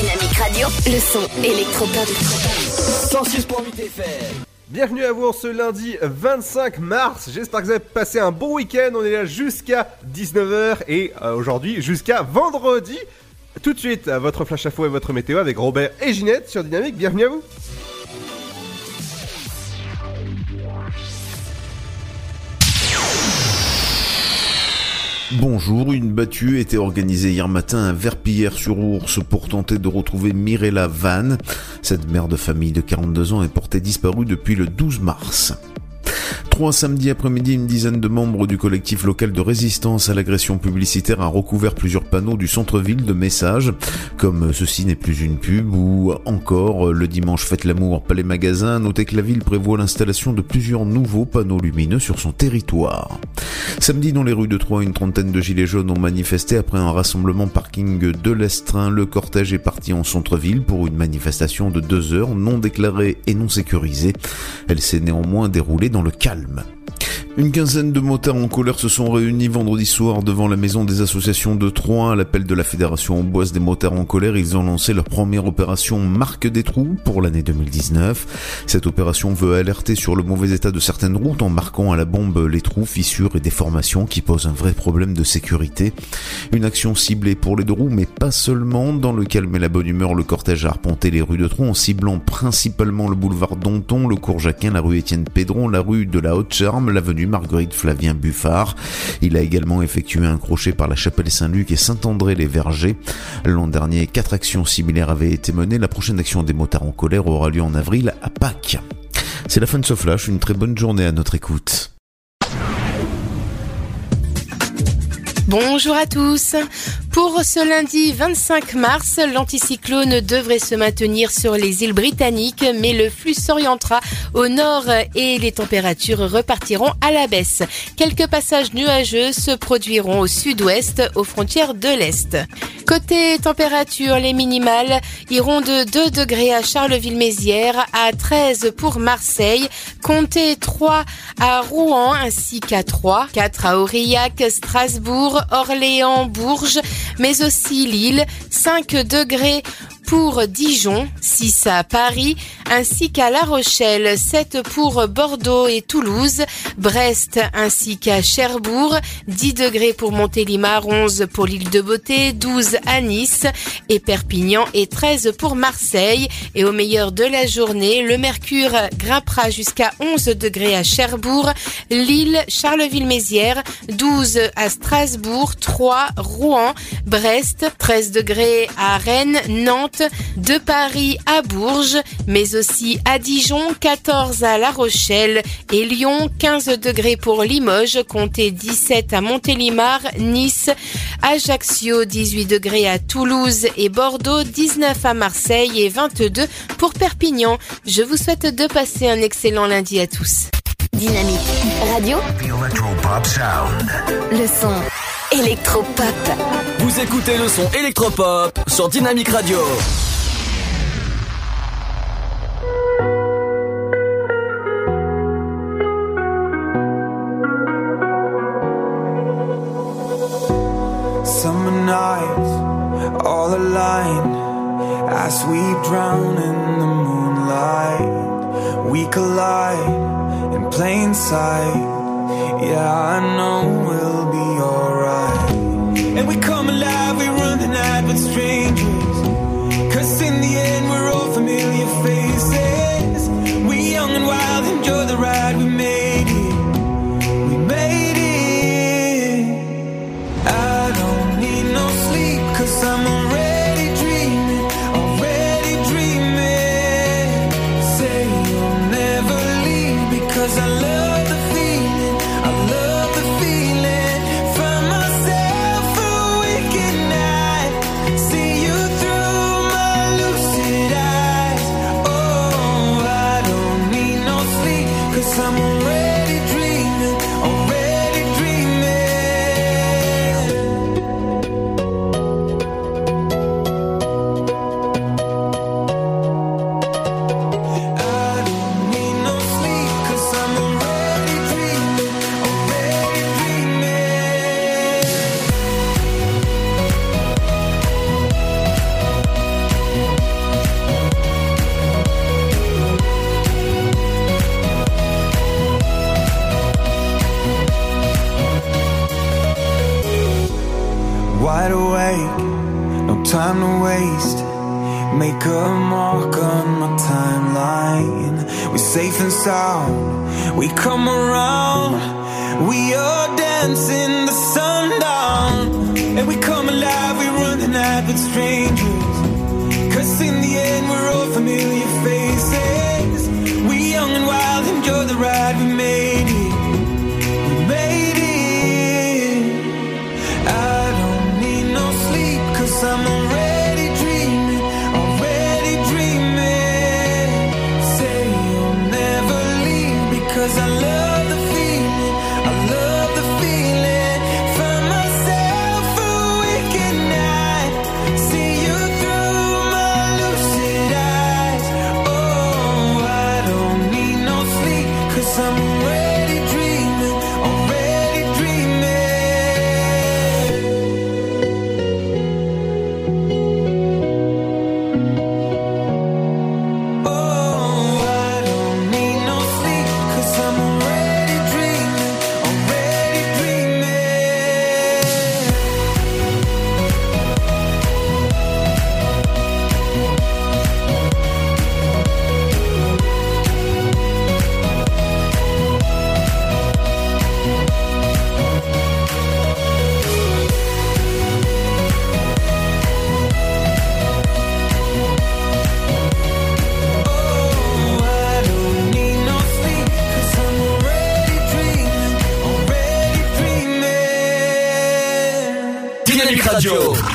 Dynamique Radio. Le son électropop. 106.8 FM. Bienvenue à vous en ce lundi 25 mars. J'espère que vous avez passé un bon week-end. On est là jusqu'à 19h et euh, aujourd'hui jusqu'à vendredi. Tout de suite, à votre flash info et votre météo avec Robert et Ginette sur Dynamique. Bienvenue à vous. Bonjour, une battue était organisée hier matin à Verpillière-sur-Ours pour tenter de retrouver Mirella Van. Cette mère de famille de 42 ans est portée disparue depuis le 12 mars. Trois samedis après-midi, une dizaine de membres du collectif local de résistance à l'agression publicitaire a recouvert plusieurs panneaux du centre-ville de messages, comme ceci n'est plus une pub ou encore le dimanche fête l'amour palais magasin. Notez que la ville prévoit l'installation de plusieurs nouveaux panneaux lumineux sur son territoire. Samedi, dans les rues de Troyes, une trentaine de gilets jaunes ont manifesté après un rassemblement parking de l'Estrin. Le cortège est parti en centre-ville pour une manifestation de deux heures non déclarée et non sécurisée. Elle s'est néanmoins déroulée dans le calme. Une quinzaine de motards en colère se sont réunis vendredi soir devant la maison des associations de Troyes. À l'appel de la Fédération Amboise des motards en colère, ils ont lancé leur première opération Marque des trous pour l'année 2019. Cette opération veut alerter sur le mauvais état de certaines routes en marquant à la bombe les trous, fissures et déformations qui posent un vrai problème de sécurité. Une action ciblée pour les deux roues, mais pas seulement. Dans le calme et la bonne humeur, le cortège a arpenté les rues de Troyes en ciblant principalement le boulevard Danton, le cours Jacquin, la rue Étienne Pédron, la rue de la Haute-Charme, l'avenue Marguerite Flavien Buffard. Il a également effectué un crochet par la chapelle Saint-Luc et Saint-André-les-Vergers. L'an dernier, quatre actions similaires avaient été menées. La prochaine action des motards en colère aura lieu en avril à Pâques. C'est la fin de ce flash, une très bonne journée à notre écoute. Bonjour à tous. Pour ce lundi 25 mars, l'anticyclone devrait se maintenir sur les îles britanniques, mais le flux s'orientera au nord et les températures repartiront à la baisse. Quelques passages nuageux se produiront au sud-ouest, aux frontières de l'Est. Côté température, les minimales iront de 2 degrés à Charleville-Mézières, à 13 pour Marseille, comptez 3 à Rouen ainsi qu'à 3, 4 à Aurillac, Strasbourg, Orléans, Bourges, mais aussi Lille, 5 degrés pour Dijon, 6 à Paris, ainsi qu'à La Rochelle, 7 pour Bordeaux et Toulouse, Brest ainsi qu'à Cherbourg, 10 degrés pour Montélimar, 11 pour l'île de Beauté, 12 à Nice et Perpignan et 13 pour Marseille. Et au meilleur de la journée, le mercure grimpera jusqu'à 11 degrés à Cherbourg, Lille, Charleville-Mézières, 12 à Strasbourg, 3 Rouen, Brest, 13 degrés à Rennes, Nantes, de Paris à Bourges, mais aussi à Dijon, 14 à La Rochelle et Lyon, 15 degrés pour Limoges, comptez 17 à Montélimar, Nice, Ajaccio, 18 degrés à Toulouse et Bordeaux, 19 à Marseille et 22 pour Perpignan. Je vous souhaite de passer un excellent lundi à tous. Dynamique Radio. The Electro Pop Sound. Le son électropop. Vous écoutez le son électropop sur Dynamique Radio. Summer nights, all aligned as we drown in the moonlight. We collide in plain sight. Yeah, I know. And we come alive, we run the night with strangers. Cause safe and sound. We come around. We are dancing the sundown. And we come alive. We run the night with strangers. Cause in the end, we're all familiar faces.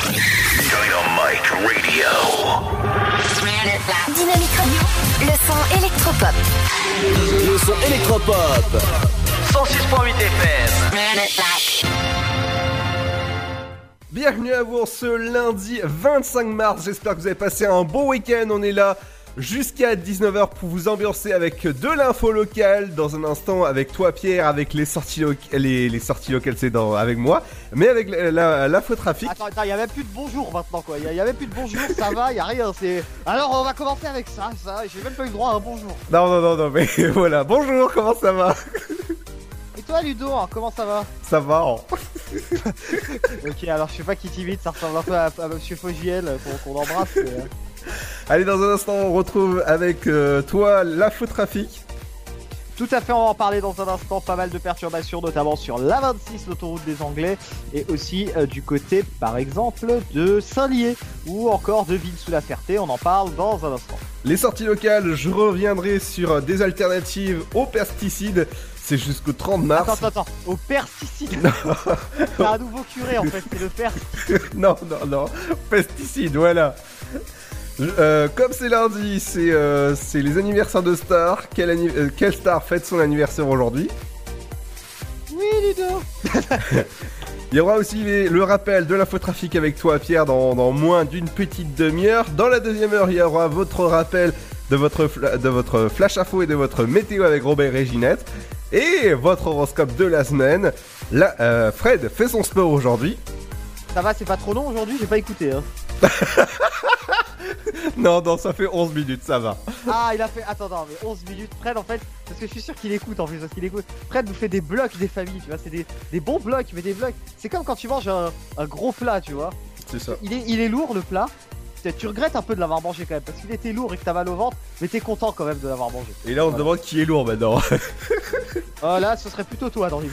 Dynamite Radio. Dynamique Radio, le son électropop. Le son électropop. 106.8 FM. Bienvenue à vous ce lundi 25 mars. J'espère que vous avez passé un bon week-end. On est là jusqu'à 19h pour vous ambiancer avec de l'info locale. Dans un instant, avec toi, Pierre, avec les sorties, loca- les, les sorties locales, c'est dans- avec moi. Mais avec la- la- l'infotrafic. Attends, attends, il y a même plus de bonjour maintenant quoi. Il y, a- il y a même plus de bonjour, ça va, il y a rien. C'est. Alors on va commencer avec ça, ça. J'ai même pas eu le droit à un bonjour. Non, non, non, non, mais voilà. Bonjour, comment ça va? Et toi Ludo, hein, comment ça va? Ça va hein Ok, alors je sais pas qui t'imite, ça ressemble un peu à, à Monsieur Fogiel euh, qu'on qu'on embrasse. mais, euh, Allez, dans un instant, on retrouve avec euh, toi l'infotrafic. Tout à fait, on va en parler dans un instant. Pas mal de perturbations, notamment sur la 26, l'autoroute des Anglais, et aussi euh, du côté, par exemple, de Saint-Lié ou encore de Ville-sous-la-Ferté. On en parle dans un instant. Les sorties locales, je reviendrai sur des alternatives aux pesticides. C'est jusqu'au 30 mars. Attends, attends, attends. Au pesticide. c'est un nouveau curé en fait, c'est le père. non, non, non. Pesticides, voilà. Euh, comme c'est lundi, c'est euh, les anniversaires de stars. Quelle, anni- euh, quelle star fête son anniversaire aujourd'hui? Oui, Ludo. Il y aura aussi les- le rappel de l'infotrafic avec toi, Pierre, dans, dans moins d'une petite demi-heure. Dans la deuxième heure, il y aura votre rappel de votre, de votre flash info et de votre météo avec Robert et Ginette. Et votre horoscope de la semaine. Là, euh, Fred fait son sport aujourd'hui. Ça va, c'est pas trop long aujourd'hui, j'ai pas écouté. Hein. Non, non, ça fait 11 minutes, ça va. Ah, il a fait. Attends, non, mais 11 minutes. Fred, en fait, parce que je suis sûr qu'il écoute en plus, parce qu'il écoute. Fred nous fait des blocs des familles, tu vois, c'est des, des bons blocs, mais des blocs. C'est comme quand tu manges un, un gros plat, tu vois. C'est ça. Il est, il est lourd le plat. Tu- regrettes un peu de l'avoir mangé quand même, parce qu'il était lourd et que t'as mal au ventre, mais t'es content quand même de l'avoir mangé. Et là, on se demande qui est lourd maintenant. Oh là, ce serait plutôt toi dans les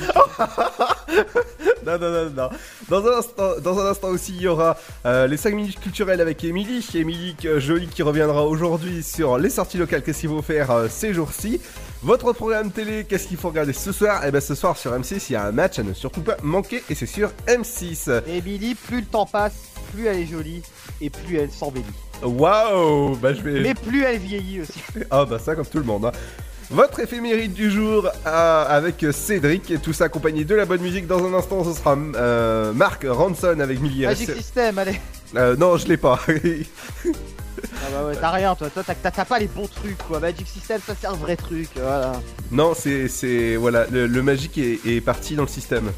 non, non, non, non. Dans un instant, dans un instant aussi, il y aura euh, les 5 minutes culturelles avec Émilie. Émilie euh, Jolie qui reviendra aujourd'hui sur les sorties locales, qu'est-ce qu'il faut faire euh, ces jours-ci? Votre programme télé, qu'est-ce qu'il faut regarder ce soir? Eh ben ce soir sur M6, il y a un match à ne surtout pas manquer et c'est sur M6. Et Billy, plus le temps passe, plus elle est jolie et plus elle s'embellit. Waouh Bah je vais... Mais plus elle vieillit aussi. Ah bah ça comme tout le monde. hein. Votre éphéméride du jour euh, avec Cédric et tout ça accompagné de la bonne musique. Dans un instant, ce sera euh, Mark Ronson avec Millie Magic System, allez. Euh, non, je l'ai pas. Ah bah ouais, t'as rien toi, toi t'as- pas les bons trucs quoi. Magic System, ça c'est un vrai truc, voilà. non, c'est c'est voilà, le, le magique est, est parti dans le système.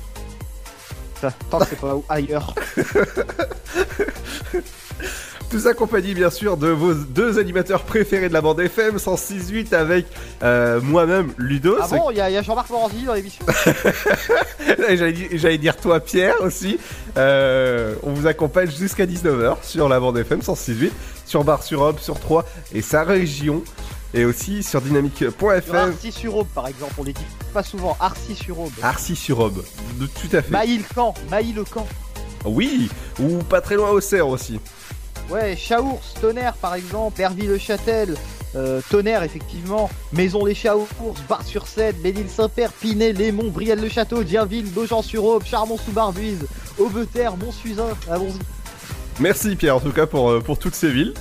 Ça, Tant que c'est pas ailleurs. Tout accompagné bien sûr de vos deux animateurs préférés de la bande FM 106.8 avec euh, moi-même Ludo. Ah ce- bon, il y a, Jean-Marc Morandi dans l'émission J'allais dire- toi Pierre aussi. Euh, on vous accompagne jusqu'à 19h sur la bande FM 106.8, sur Bar sur Aube, sur 3 et sa région. Et aussi sur Sur dynamique.fm, Arcy-sur-Aube, par exemple, on les dit pas souvent. Arcy-sur-Aube. Arcy sur Aube. De- Tout à fait. Mailly-le-Camp, Mailly-le-Camp. Oui, ou pas très loin au Cerf aussi. Ouais, Chaours, Tonnerre par exemple, Herville-le-Châtel, euh, Tonnerre effectivement, Maison-les-Chaours, Bar-sur-Seine, Ménil-Saint-Père, Pinet, Lémont, Brielle-le-Château, Dienville, Beaujean-sur-Aube, Charmont-sous-Barbuise, Aubeterre, Montsuisin, allons-y. Merci Pierre en tout cas pour, euh, pour toutes ces villes.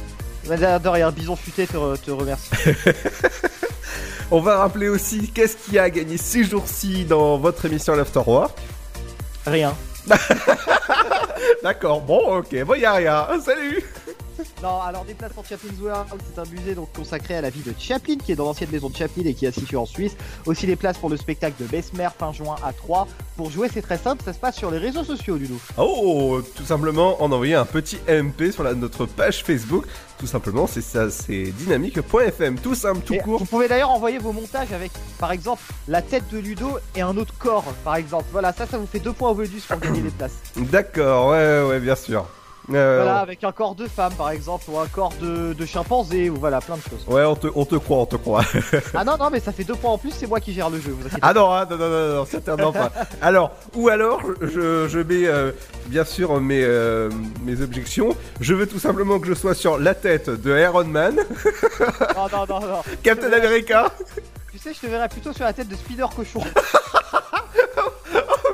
De rien, Bison Futé te, re- te remercie. On va rappeler aussi qu'est-ce qui a gagné ces jours-ci dans votre émission l'Afterwork. Rien. D'accord, bon ok, bon y a rien. Salut Non, alors des places pour Chaplin's World, c'est un musée donc consacré à la vie de Chaplin, qui est dans l'ancienne maison de Chaplin et qui est située en Suisse. Aussi des places pour le spectacle de Besmer fin juin à 3. Pour jouer, c'est très simple, ça se passe sur les réseaux sociaux, Ludo. Oh, tout simplement en envoyer un petit MP sur la- notre page Facebook. Tout simplement, c'est ça, c'est dynamique.fm. Tout simple, tout Et court. Vous pouvez d'ailleurs envoyer vos montages avec, par exemple, la tête de Ludo et un autre corps, par exemple. Voilà, ça, ça vous fait deux points au bonus pour gagner des places. D'accord, ouais, ouais, bien sûr. Euh, Voilà, avec un corps de femme, par exemple, ou un corps de, de chimpanzé, ou voilà, plein de choses. Ouais, on te, on te croit, on te croit. ah non, non, mais ça fait deux points en plus, c'est moi qui gère le jeu, vous inquiétez Ah non, ah, non, non, non, non, certainement pas. Alors, ou alors, je, je mets euh, bien sûr mes, euh, mes objections. Je veux tout simplement que je sois sur la tête de Iron Man, pas. Non, non, non, non. Captain America. Tu sais, je te verrais plutôt sur la tête de Spider Cochon.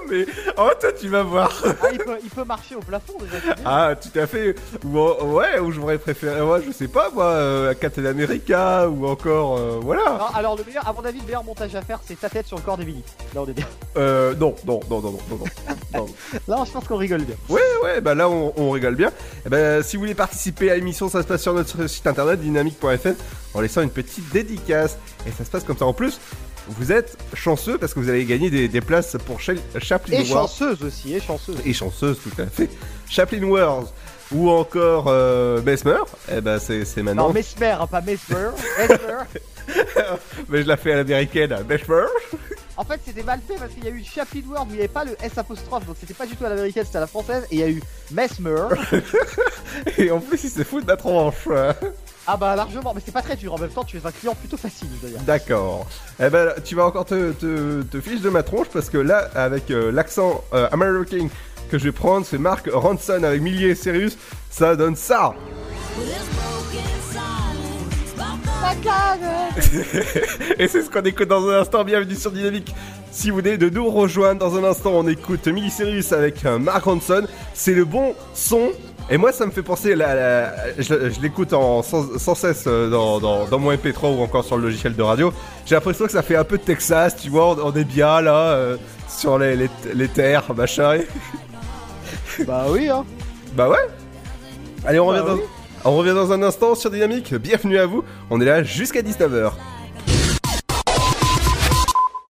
Mais, oh, toi, tu vas voir. Ah, il peut, il peut marcher au plafond déjà. Ah, tout à fait. Ou, ouais, ou j'aurais préféré, ouais, je sais pas, moi, euh, Captain America, ou encore, euh, voilà. Non, alors, le meilleur, à mon avis, le meilleur montage à faire, c'est ta tête sur le corps d'Emily. Là, on est bien. Euh, non, non, non, non, non, non, non. non. Là, je pense qu'on rigole bien. Ouais, ouais, bah là on, on rigole bien. Eh ben, si vous voulez participer à l'émission, ça se passe sur notre site internet dynamique.fm en laissant une petite dédicace. Et ça se passe comme ça. En plus, vous êtes chanceux parce que vous allez gagner des, des places pour Chel- Chaplin Et World. chanceuse aussi, et chanceuse. Et chanceuse, tout à fait. Chaplin World ou encore euh, Mesmer. Eh ben, c'est maintenant. Non, Mesmer, hein, pas Mesmer. Mesmer. Mais je la fais à l'américaine, Mesmer. En fait, c'était mal fait parce qu'il y a eu Chaplin World où il n'y avait pas le S apostrophe, donc c'était pas du tout à l'américaine, c'était à la française. Et il y a eu Mesmer. Et en plus, il se fout de ma tronche. Ah bah largement, mais c'est pas très dur. En même temps, tu es un client plutôt facile d'ailleurs. D'accord. Eh ben, tu vas encore te, te, te fiche de ma tronche parce que là, avec euh, l'accent euh, américain que je vais prendre, c'est Mark Ronson avec Millier et Sirius, ça donne ça. et c'est ce qu'on écoute dans un instant. Bienvenue sur Dynamique. Si vous venez de nous rejoindre dans un instant, on écoute Millie Sirius avec euh, Mark Ronson. C'est le bon son. Et moi, ça me fait penser, la, la- je, je l'écoute sans, sans cesse euh, dans, dans, dans mon MP3 ou encore sur le logiciel de radio. J'ai l'impression que ça fait un peu de Texas, tu vois. On, on est bien là, euh, sur les, les, les terres, machin. bah oui, hein. Bah ouais. Allez, on Bah revient, dans, on revient dans un instant sur Dynamique. Bienvenue à vous. On est là jusqu'à 19h.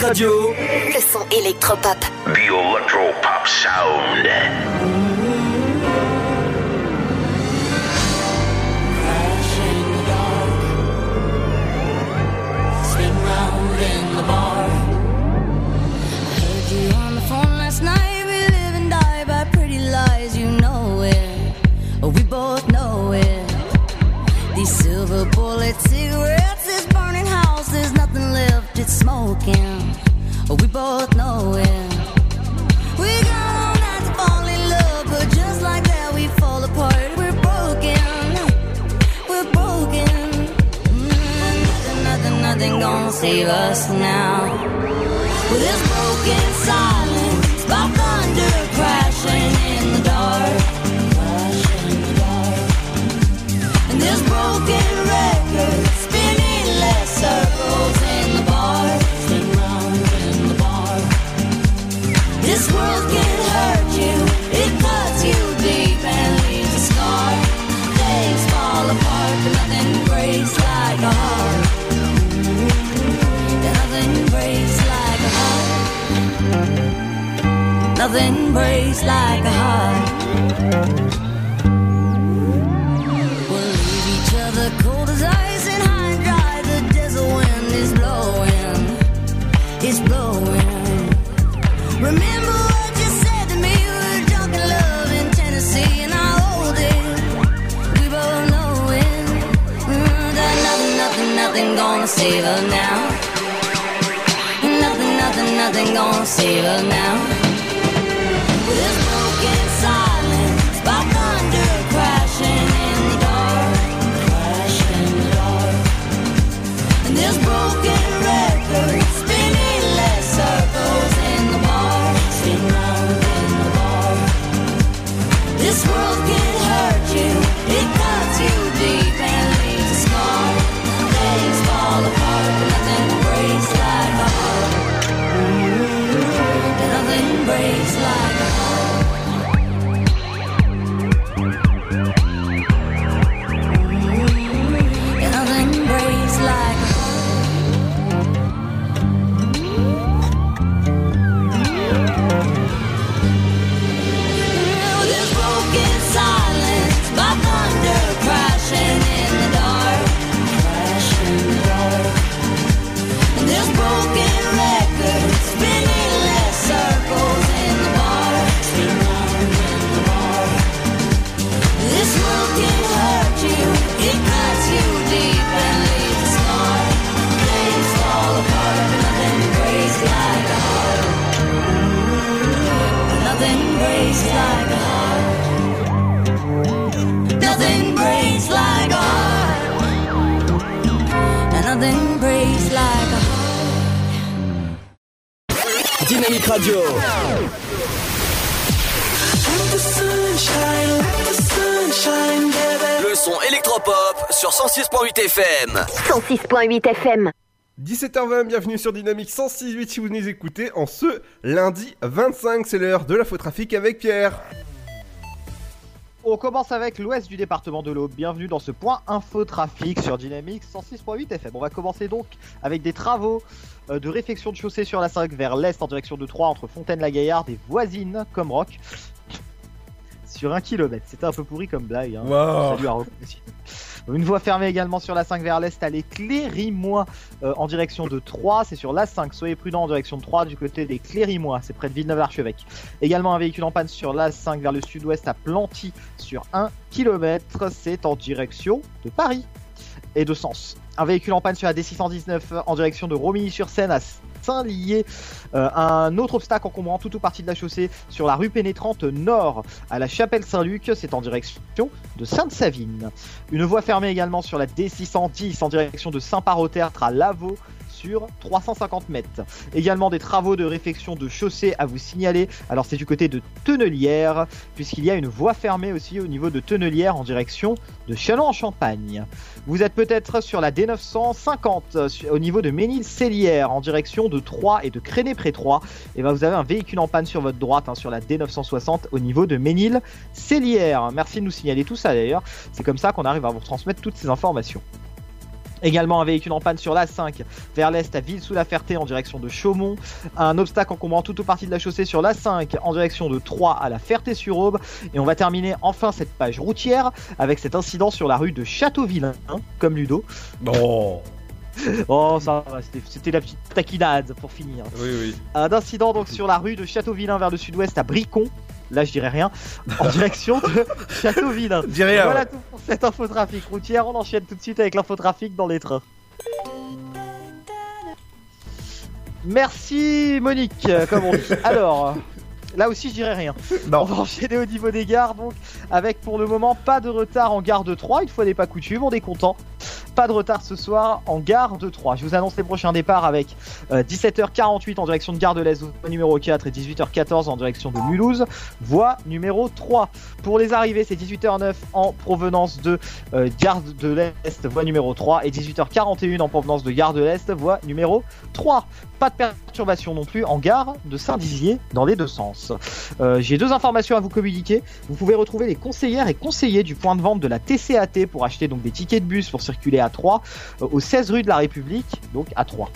Dynamique Radio. Le son électropop. The Electro Pop Sound. Spin round in the bar. Heard you on the phone last night. We live and die by pretty lies. You know it. We both know it. These silver bullet cigarettes, this burning house. There's nothing left. It's smoking. We both know it. We got all night to fall in love, but just like that we fall apart. We're broken. We're broken. Mm, nothing, nothing, nothing gonna save us now. With this broken silence, by thunder. Crashing in the dark. And this broken nothing breaks like a heart. We'll leave each other cold as ice and dry. The desert wind is blowing, it's blowing. Remember gonna save us now. Nothing, nothing, nothing gonna save us now. With this broken silence, by thunder crashing in the dark, crashing in the dark. And this broken record spinning less circles in the bar, spin round in the bar. This world can hurt you, it cuts you deep Radio. Le son électropop sur 106.8 FM. 106.8 FM. 17h20, bienvenue sur Dynamique 106.8 si vous nous écoutez en ce lundi 25, c'est l'heure de l'infotrafic trafic avec Pierre. On commence avec l'ouest du département de l'Aube. Bienvenue dans ce point infotrafic sur Dynamics 106.8 FM. On va commencer donc avec des travaux de réfection de chaussée sur la 5 vers l'est en direction de Troyes entre Fontaine-la-Gaillarde et Voisine comme Rock. Sur un kilomètre. C'était un peu pourri comme blague. Hein. Wow. Salut à Rock. Une voie fermée également sur la 5 vers l'est à l'Éclairimois euh, en direction de Troyes. C'est sur la 5. Soyez prudents en direction de Troyes du côté des Clérimois. C'est près de Villeneuve-l'Archevêque. Également un véhicule en panne sur la 5 vers le sud-ouest à Planty sur 1 km. C'est en direction de Paris. Et de Sens. Un véhicule en panne sur la D619 en direction de Romilly-sur-Seine à Saint-Lié. Euh, un autre obstacle encombrant toute ou partie de la chaussée sur la rue pénétrante nord à la chapelle Saint-Luc, c'est en direction de Sainte-Savine. Une voie fermée également sur la D610 en direction de Saint-Parottertre à Lavaux sur 350 mètres. Également des travaux de réfection de chaussée à vous signaler. Alors c'est du côté de Tonnelière, puisqu'il y a une voie fermée aussi au niveau de Tonnelière en direction de Châlons-en-Champagne. Vous êtes peut-être sur la D950 euh, au niveau de Ménil-Célière en direction de Troyes et de Créné-près-Troyes. Et ben vous avez un véhicule en panne sur votre droite hein, sur la D960 au niveau de Ménil-Célière. Merci de nous signaler tout ça d'ailleurs. C'est comme ça qu'on arrive à vous transmettre toutes ces informations. Également un véhicule en panne sur la 5 vers l'est à Ville-sous-la-Ferté en direction de Chaumont. Un obstacle encombrant toute ou partie de la chaussée sur la 5 en direction de Troyes à la Ferté-sur-Aube. Et on va terminer enfin cette page routière avec cet incident sur la rue de Châteauvillain, comme Ludo. Non. Oh, ça c'était la petite taquinade pour finir. Oui, oui. Un incident donc sur la rue de Châteauvillain vers le sud-ouest à Bricon. Là, je dirais rien. En direction de Châteauvillain. Dis rien, Voilà ouais. tout pour cette infotrafic routière. On enchaîne tout de suite avec l'infotrafic dans les trains. Merci Monique, euh, comme on dit. Alors, là aussi je dirais rien. On va enchaîner au niveau des gares donc avec pour le moment pas de retard en gare de 3, une fois n'est pas coutume, on est content. Pas de retard ce soir en gare de 3. Je vous annonce les prochains départs avec euh, 17h48 en direction de Gare de l'Est, voie numéro 4 et 18h14 en direction de Mulhouse, voie numéro 3. Pour les arrivées, c'est 18h09 en provenance de euh, Gare de l'Est, voie numéro 3 et 18h41 en provenance de Gare de l'Est, voie numéro 3. Pas de perturbation non plus en gare de Saint-Dizier dans les deux sens. Euh, J'ai deux informations à vous communiquer. Vous pouvez retrouver les conseillères et conseillers du point de vente de la TCAT pour acheter donc des tickets de bus pour circuler à 3 euh, au 16 rue de la République, donc à 3.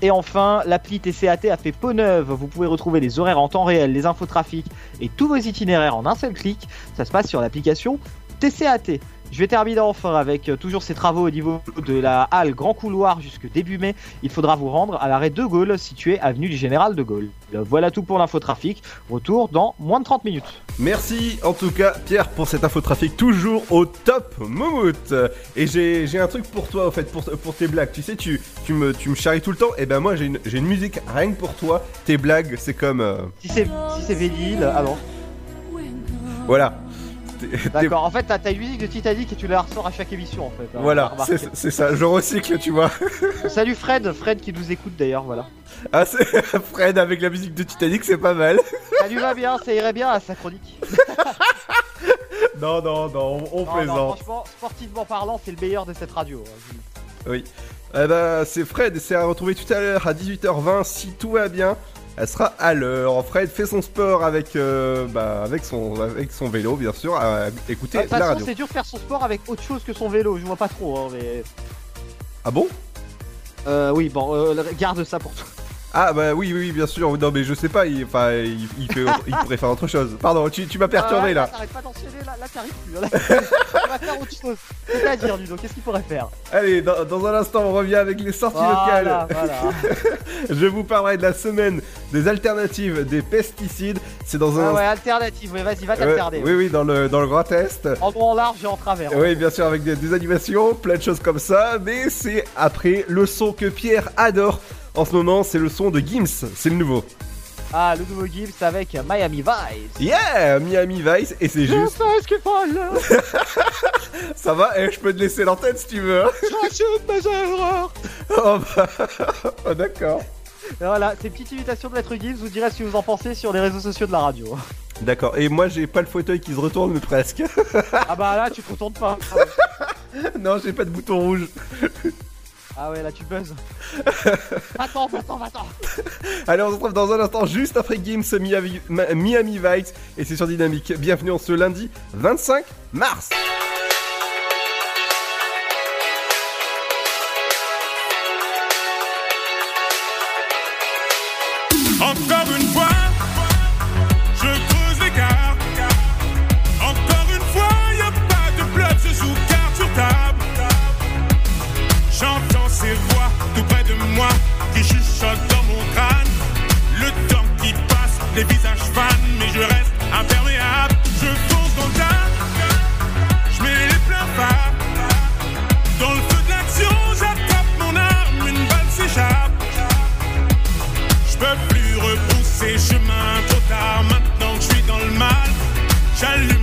Et enfin, l'appli TCAT a fait peau neuve. Vous pouvez retrouver les horaires en temps réel, les infotrafics et tous vos itinéraires en un seul clic. Ça se passe sur l'application TCAT. Je vais terminer enfin avec euh, toujours ces travaux au niveau de la halle Grand Couloir jusque début mai. Il faudra vous rendre à l'arrêt de Gaulle situé avenue du Général de Gaulle. Voilà tout pour l'infotrafic. Retour dans moins de 30 minutes. Merci en tout cas Pierre pour cet infotrafic toujours au top Moumout Et j'ai un truc pour toi en fait pour, pour tes blagues Tu sais tu, tu, me, tu me charries tout le temps Et ben moi j'ai une, j'ai une musique rien que pour toi Tes blagues c'est comme euh, Si c'est si c'est Vélil, alors. Voilà D'accord, en fait, t'as une musique de Titanic et tu la ressors à chaque émission en fait. hein, Voilà c'est ça je recycle tu vois Salut Fred, Fred qui nous écoute d'ailleurs, voilà. Ah c'est Fred avec la musique de Titanic c'est pas mal Ça lui va bien, ça irait bien à sa chronique. Non non non on, on Non, non, plaisante franchement, sportivement parlant, c'est le meilleur de cette radio. hein. Oui. Eh ben, c'est Fred c'est à retrouver tout à l'heure à 18h20 si tout va bien. Elle sera à l'heure. Fred fait son sport avec, euh, bah, avec, son, avec son vélo, bien sûr, à écouter De toute la façon, radio. c'est dur de faire son sport avec autre chose que son vélo. Je vois pas trop, hein, mais. Ah bon? Euh, oui, bon, euh, garde ça pour toi. Ah bah oui, oui, oui, bien sûr. Non, mais je sais pas, il, enfin, il, il fait autre- il pourrait faire autre chose. Pardon, tu, tu m'as perturbé Ah là. T'arrêtes pas d'enchaîner là, là t'arrives plus. Là, vas faire autre chose. C'est-à-dire, Ludo, qu'est-ce qu'il pourrait faire? Allez, dans, dans un instant, on revient avec les sorties Voilà, locales. voilà. je vous parlerai de la semaine des alternatives des pesticides. C'est dans un. Ah ouais, alternative, ouais, vas-y, va t'alterner. oui, oui, dans le, dans le Grand Est. En long, en large et en travers. Oui, bien sûr, avec des, des animations, plein de choses comme ça, mais c'est après le son que Pierre adore. En ce moment, c'est le son de Gims, c'est le nouveau. Ah, le nouveau Gibbs avec Miami Vice. Yeah, Miami Vice, et c'est juste. sais ce qu'il faut Ça va, et je peux te laisser l'antenne si tu veux. hein. J'assume mes erreurs oh bah, oh, d'accord. Voilà, c'est une petite imitation de Maître Gibbs, vous direz ce que vous en pensez sur les réseaux sociaux de la radio. D'accord, et moi j'ai pas le fauteuil qui se retourne, mais presque. ah bah là, tu te retournes pas. non, j'ai pas de bouton rouge. Ah ouais, là tu buzzes. Attends, attends, attends. Allez, on se retrouve dans un instant, juste après Gims Miami, Miami Vice, et c'est sur Dynamique. Bienvenue en ce lundi 25 mars. Encore une les visages fans, mais je reste imperméable. Je fonce dans le tas, je mets les pleins pas. Dans le feu de l'action, j'attrape mon arme, une balle s'échappe. Je peux plus repousser chemin trop tard, maintenant que je suis dans le mal. J'allume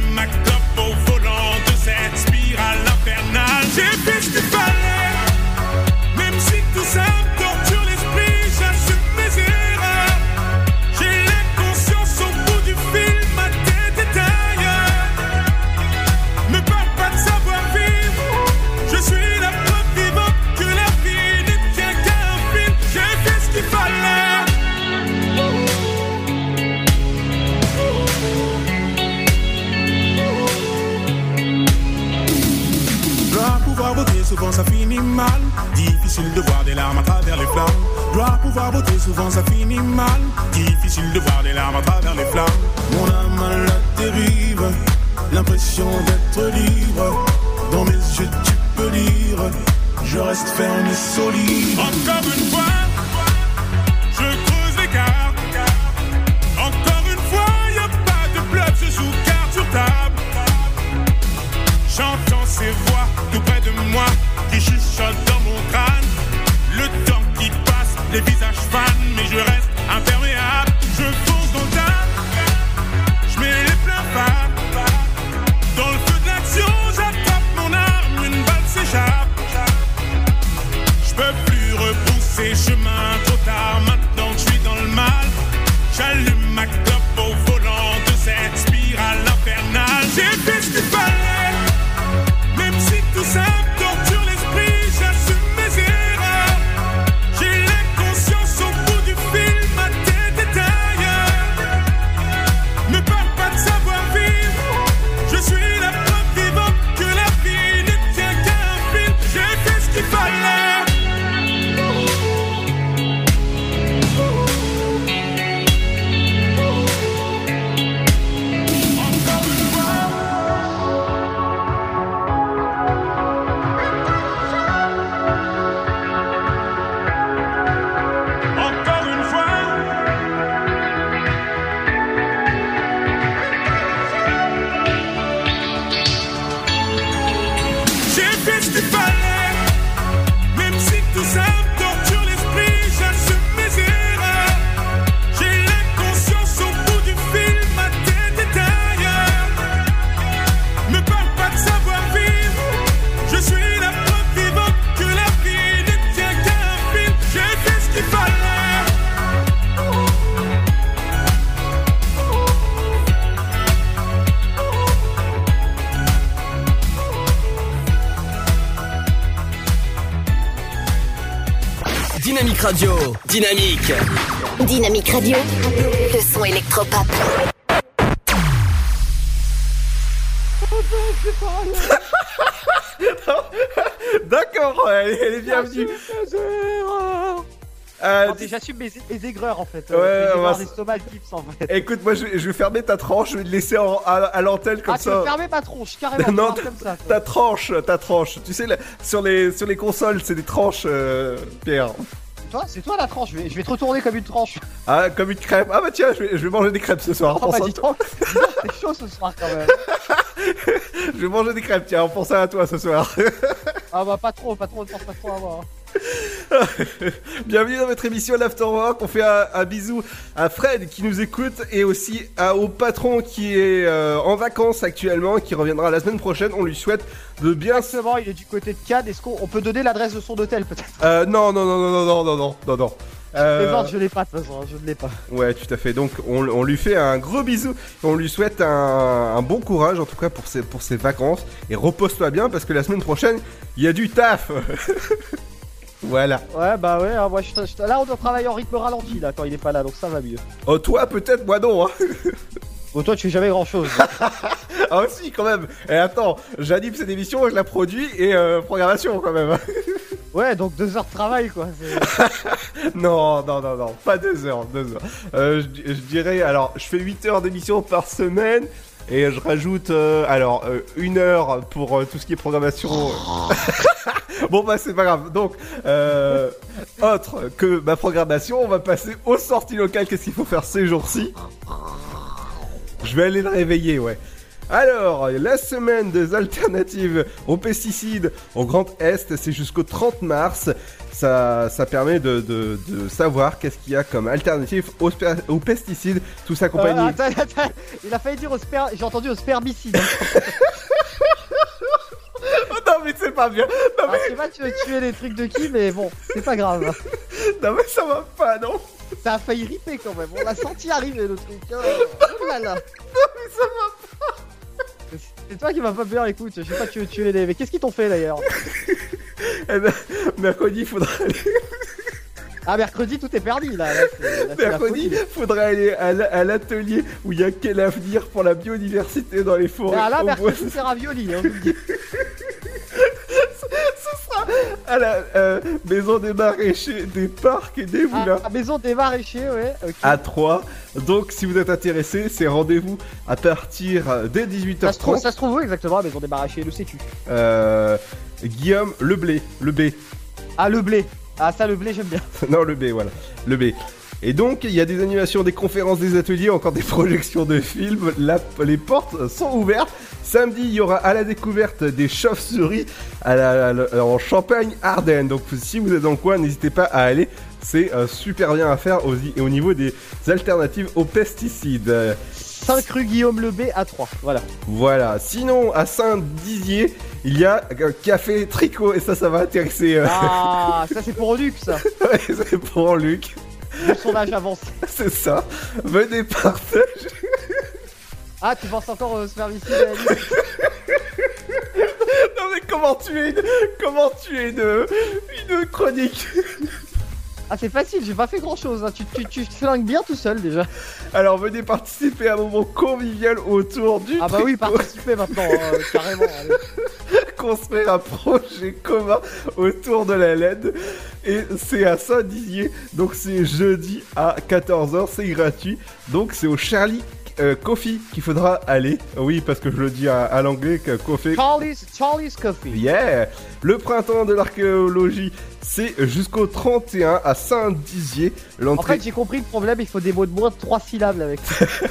Difficile de voir des larmes à travers les flammes. Gloire, pouvoir, beauté, souvent ça finit mal. Difficile de voir des larmes à travers les flammes. Mon âme à la dérive, l'impression d'être libre. Dans mes yeux, tu peux lire. Je reste ferme et solide. Encore une fois, je creuse l'écart. Encore une fois, y a pas de bluff, je joue carte sur table. J'entends ces voix tout près de moi qui chuchotent les visages fanent, mais je reste imperméable. Dynamique Radio, le son électropop. D'accord, elle, elle est bienvenue. Euh, Non, J'assume mes, mes aigreurs en fait. Ouais, Euh, on j'ai va voir s- l'estomac en fait. Écoute, moi je, je vais fermer ta tranche, je vais te laisser en- à, à l'antenne comme Ah, tu ça. veux fermer ma tronche carrément. non, tu comme ça. ta tranche, ta tranche. Tu sais, là, sur, les, sur les consoles, c'est des tranches, euh, Pierre. Toi, c'est toi la tranche. Je vais, je vais te retourner comme une tranche. Ah, comme une crêpe. Ah bah tiens, je vais, je vais manger des crêpes ce soir. En bah, dis à toi. donc, c'est chaud ce soir quand même. Je vais manger des crêpes, tiens, en pensant à toi ce soir. Ah bah pas trop, pas trop, ne pense pas trop à moi. Bienvenue dans votre émission l'Afterwork. On fait un, un bisou à Fred qui nous écoute et aussi à- au patron qui est euh, en vacances actuellement, qui reviendra la semaine prochaine. On lui souhaite de bien. Exactement, il est du côté de Cannes. Est-ce qu'on on peut donner l'adresse de son hôtel peut-être? Euh, non, non, non, non, non, non, non, non, non, non. Euh, je l'ai pas de toute façon, je ne l'ai pas. Ouais, tout à fait. Donc, on, on lui fait un gros bisou. On lui souhaite un, un bon courage, en tout cas, pour ses, pour ses vacances. Et repose-toi bien, parce que la semaine prochaine, il y a du taf. voilà. Ouais, bah ouais, hein, moi, je, je- là on doit travailler en rythme ralenti là quand il est pas là, donc ça va mieux. Oh, toi, peut-être, moi non. Hein. Bon, toi, tu fais jamais grand chose. ah, aussi, quand même. Et attends, j'anime cette émission, je la produis et euh, programmation, quand même. ouais, donc deux heures de travail quoi. non, non, non, non, pas deux heures, deux heures. Euh, je, je dirais, alors, je fais 8 heures d'émission par semaine. Et je rajoute, euh, alors, euh, une heure pour euh, tout ce qui est programmation. bon, bah, c'est pas grave. Donc, euh, autre que ma programmation, on va passer aux sorties locales. Qu'est-ce qu'il faut faire ces jours-ci? Je vais aller le réveiller, ouais. Alors, la semaine des alternatives aux pesticides au Grand Est, c'est jusqu'au 30 mars. Ça, ça permet de, de- de savoir qu'est-ce qu'il y a comme alternative aux, aux pesticides, tout ça compagnie. Euh, attends, attends, il a failli dire au sper... J'ai entendu au spermicide. mais c'est pas bien. Non, mais... Je sais pas, tu veux tuer les trucs de qui, mais bon, c'est pas grave. non mais ça va pas, non Ça a failli ripper quand même, on l'a senti arriver le truc. hein. Oh là là. Non mais ça va pas. C'est toi qui vas pas bien, écoute, je sais pas, tu veux tuer les... Mais qu'est-ce qu'ils t'ont fait d'ailleurs Eh ben, mercredi, il faudra aller... Ah, mercredi, tout est perdu là. Mercredi, folie. faudra aller à l'atelier où il y a quel avenir pour la biodiversité dans les forêts. Ah là, mercredi, c'est ravioli. Hein, à la euh, maison des maraîchers, des parcs et des moulins. Ah, maison des maraîchers, ouais. À 3. Donc, si vous êtes intéressé, c'est rendez-vous à partir dès Ça se, trouve, 18h30. ça se trouve où exactement, la maison des maraîchers, le sais-tu? Euh, Guillaume, le blé, le B. Ah, le blé. Ah, ça, le blé, j'aime bien. non, le B, voilà. Le B. Et donc, il y a des animations, des conférences, des ateliers, encore des projections de films. La- les portes sont ouvertes. Samedi, il y aura à la découverte des chauves-souris en Champagne-Ardenne. Donc, si vous êtes dans le coin, n'hésitez pas à aller. C'est euh, super bien à faire au, au niveau des alternatives aux pesticides. Euh, 5 rue Guillaume le B à 3. Voilà. Voilà. Sinon, à Saint-Dizier, il y a un café tricot. Et ça, ça va intéresser. euh, Ah, ça, c'est pour Luc, ça. ouais, c'est pour Luc. De son âge avancé. C'est ça. Venez partager. Ah, tu penses encore au service idéaliste Non mais comment tu es une, comment tu es une, une chronique Ah, c'est facile, j'ai pas fait grand chose. Hein. Tu, tu, tu te flingues bien tout seul déjà. Alors venez participer à un moment convivial autour du Ah, bah oui, tricot. participer maintenant, euh, carrément. allez. Construire un projet commun autour de la LED et c'est à Saint-Dizier. Donc c'est jeudi à 14h c'est gratuit. Donc c'est au Charlie euh, Coffee qu'il faudra aller. Oui parce que je le dis à, à l'anglais que Coffee Charlie's, Charlie's Coffee. Yeah. Le printemps de l'archéologie, c'est jusqu'au 31 à Saint-Dizier. En fait, j'ai compris le problème, il faut des mots de moins de 3 syllabes avec.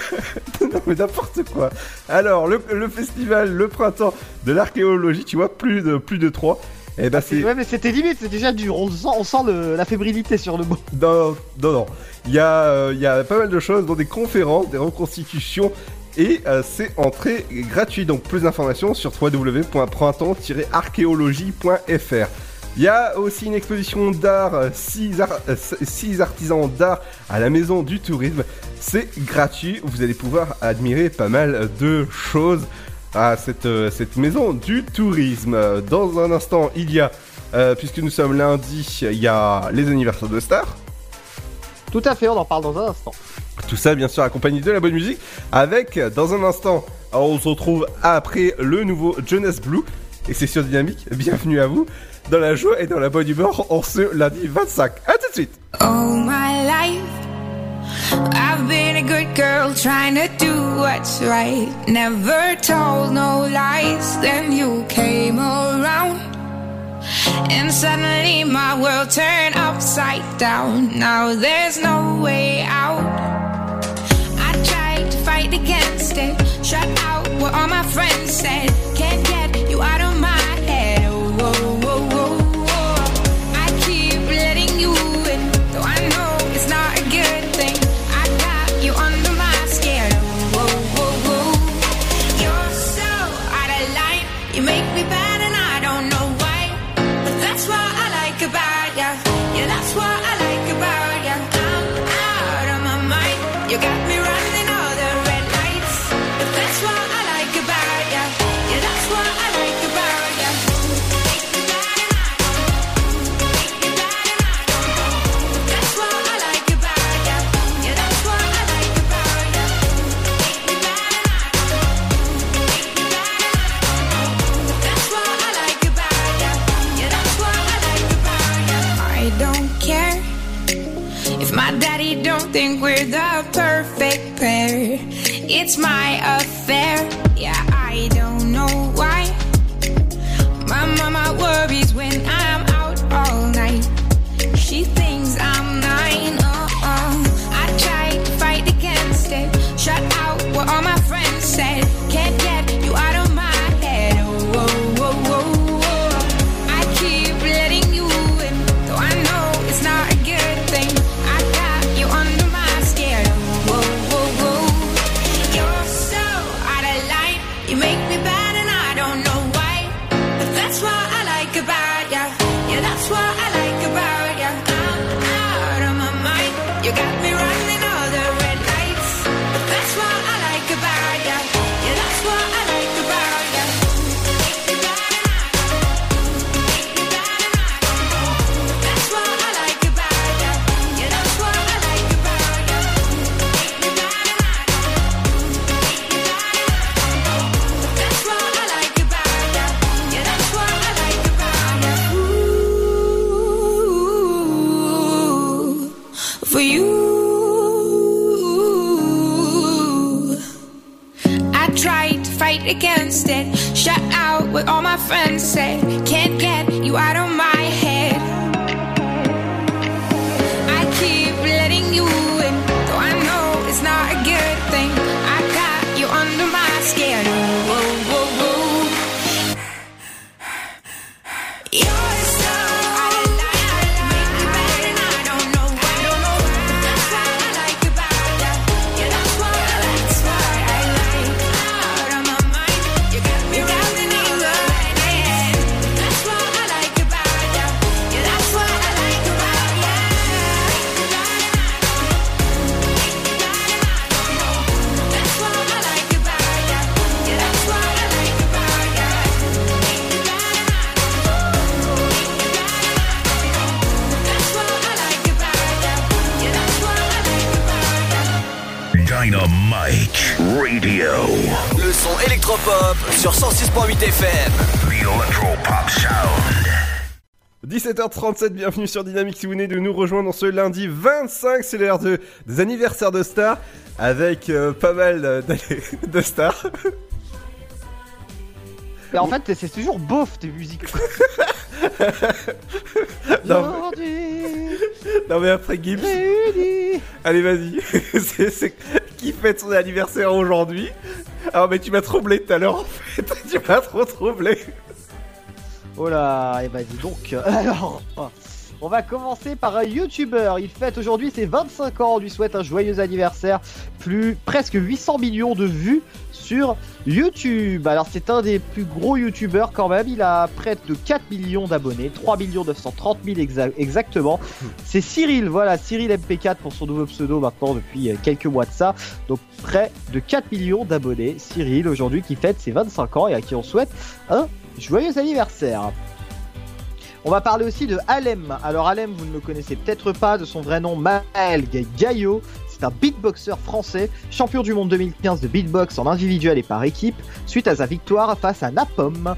non mais n'importe quoi. Alors, le, le festival, le printemps de l'archéologie, tu vois, plus de, plus de 3. Et ben c'est... Ouais, mais c'était limite, c'est déjà dur. On sent, on sent le- la fébrilité sur le mot. Non, non, non. Il y, a, euh, il y a pas mal de choses, dont des conférences, des reconstitutions, et euh, c'est entrée gratuit. Donc plus d'informations sur www.printemps-archéologie.fr. Il y a aussi une exposition d'art, 6 artisans d'art à la Maison du Tourisme. C'est gratuit, vous allez pouvoir admirer pas mal de choses à cette, euh, cette Maison du Tourisme. Dans un instant, il y a, euh, puisque nous sommes lundi, il y a les anniversaires de stars. Tout à fait, on en parle dans un instant. Tout ça, bien sûr, accompagné de la bonne musique. Avec, dans un instant, on se retrouve après le nouveau Jonas Blue. Et c'est sur Dynamique. Bienvenue à vous dans la joie et dans la bonne humeur en ce lundi 25. A tout de suite. All my life, I've been a good girl trying to do what's right. Never told no lies. Then you came around, and suddenly my world turned upside down. Now there's no way out. I tried to fight against it, shut out what all my friends said. Can't get you out of It's my uh, 17h37, bienvenue sur Dynamique si vous venez de nous rejoindre ce lundi 25, c'est l'heure de, des anniversaires de stars, avec pas mal d'allez- de stars. Mais en fait, c'est toujours bof tes musiques. Non, Aujourd'hui, Non mais après Gibbs, allez vas-y, qui fête son anniversaire aujourd'hui Ah mais tu m'as troublé tout à l'heure en fait, tu m'as trop troublé. Oh là, et bah dis donc. Alors, on va commencer par un YouTuber. Il fête aujourd'hui ses 25 ans. On lui souhaite un joyeux anniversaire. Plus presque 800 millions de vues sur YouTube. Alors c'est un des plus gros YouTubers quand même. Il a près de 4 millions d'abonnés, 3 millions 930 000 exa- exactement. C'est Cyril, voilà, Cyril MP4 pour son nouveau pseudo maintenant depuis euh, quelques mois de ça. Donc près de 4 millions d'abonnés. Cyril aujourd'hui qui fête ses 25 ans et à qui on souhaite un joyeux anniversaire. On va parler aussi de Alem. Alors Alem, vous ne le connaissez peut-être pas, de son vrai nom Maël Gaillot. C'est un beatboxer français, champion du monde 2015 de beatbox en individuel et par équipe, suite à sa victoire face à Napom.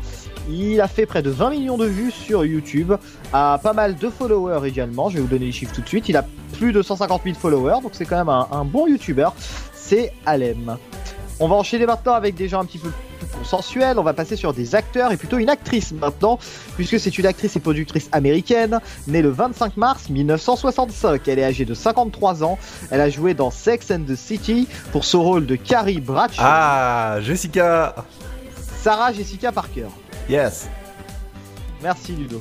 Il a fait près de 20 millions de vues sur YouTube, a pas mal de followers également, je vais vous donner les chiffres tout de suite. Il a plus de 150 000 followers, donc c'est quand même un, bon YouTuber. C'est Alem. On va enchaîner maintenant avec des gens un petit peu plus consensuels. On va passer sur des acteurs et plutôt une actrice maintenant, puisque c'est une actrice et productrice américaine, née le 25 mars 1965. Elle est âgée de 53 ans. Elle a joué dans Sex and the City pour son rôle de Carrie Bradshaw. Ah, Jessica, Sarah Jessica Parker. yes. Merci Ludo.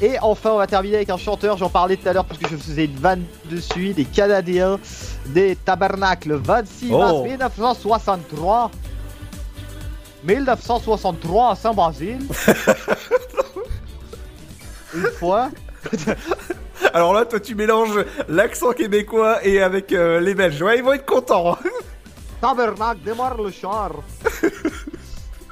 Et enfin, on va terminer avec un chanteur, j'en parlais tout à l'heure parce que je faisais une vanne dessus, des Canadiens, des Tabernacles, 26 mars Oh. 1963. 1963 à Saint-Basile. une fois. Alors là, toi tu mélanges l'accent québécois et avec euh, les Belges. Ouais, ils vont être contents. hein. Tabernacle, démarre le char.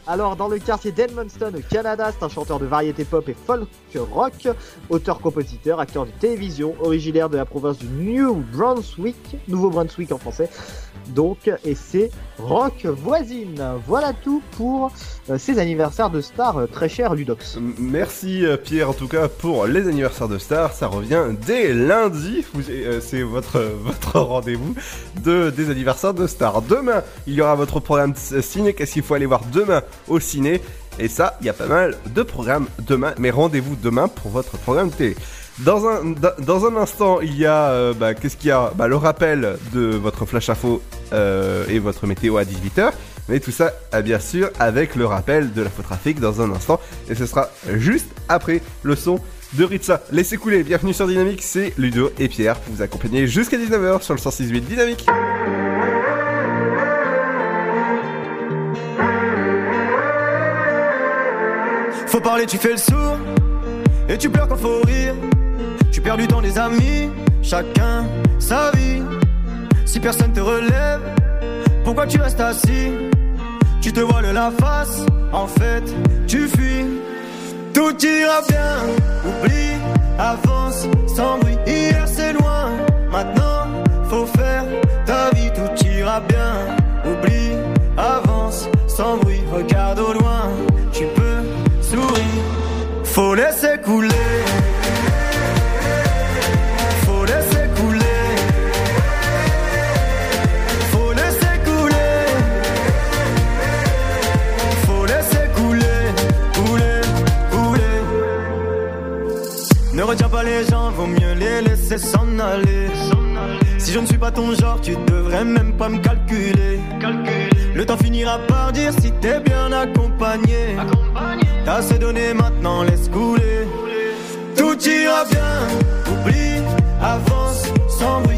Alors, dans le quartier d'Edmundston, au Canada, c'est un chanteur de variété pop et folk rock, auteur-compositeur, acteur de télévision, originaire de la province du New Brunswick, Nouveau-Brunswick en français. Donc, et c'est rock voisine. Voilà tout pour euh, ces anniversaires de stars euh, très chers, Ludox. Merci euh, Pierre en tout cas pour les anniversaires de stars. Ça revient dès lundi. C'est votre, rendez-vous de, des anniversaires de stars. Demain, il y aura votre programme ciné. Qu'est-ce qu'il faut aller voir demain au ciné? Et ça, il y a pas mal de programmes demain. Mais rendez-vous demain pour votre programme télé. Dans un, dans- un instant, il y a, euh, bah, qu'est-ce qu'il y a? Bah, Le rappel de votre flash info euh, et votre météo à 18h. Mais tout ça, ah, bien sûr, avec le rappel de l'infotrafic dans un instant. Et ce sera juste après le son de Ritza. Laissez couler, bienvenue sur Dynamique, c'est Ludo et Pierre pour vous accompagner jusqu'à 19h sur le 106.8 Dynamique. Faut parler, tu fais le sourd. Et tu pleures quand faut rire. Tu perds du temps, des amis. Chacun sa vie. Si personne te relève, pourquoi tu restes assis? Tu te voiles la face. En fait, tu fuis. Tout ira bien. Oublie, avance sans bruit. Hier c'est loin. Maintenant, faut faire ta vie. Tout ira bien. Oublie, avance sans bruit. Regarde au loin. Tu peux sourire. Faut laisser couler. S'en aller. Si je ne suis pas ton genre, tu devrais même pas me calculer. Le temps finira par dire si t'es bien accompagné. T'as assez donné, maintenant laisse couler. Tout ira bien, oublie, avance, sans bruit.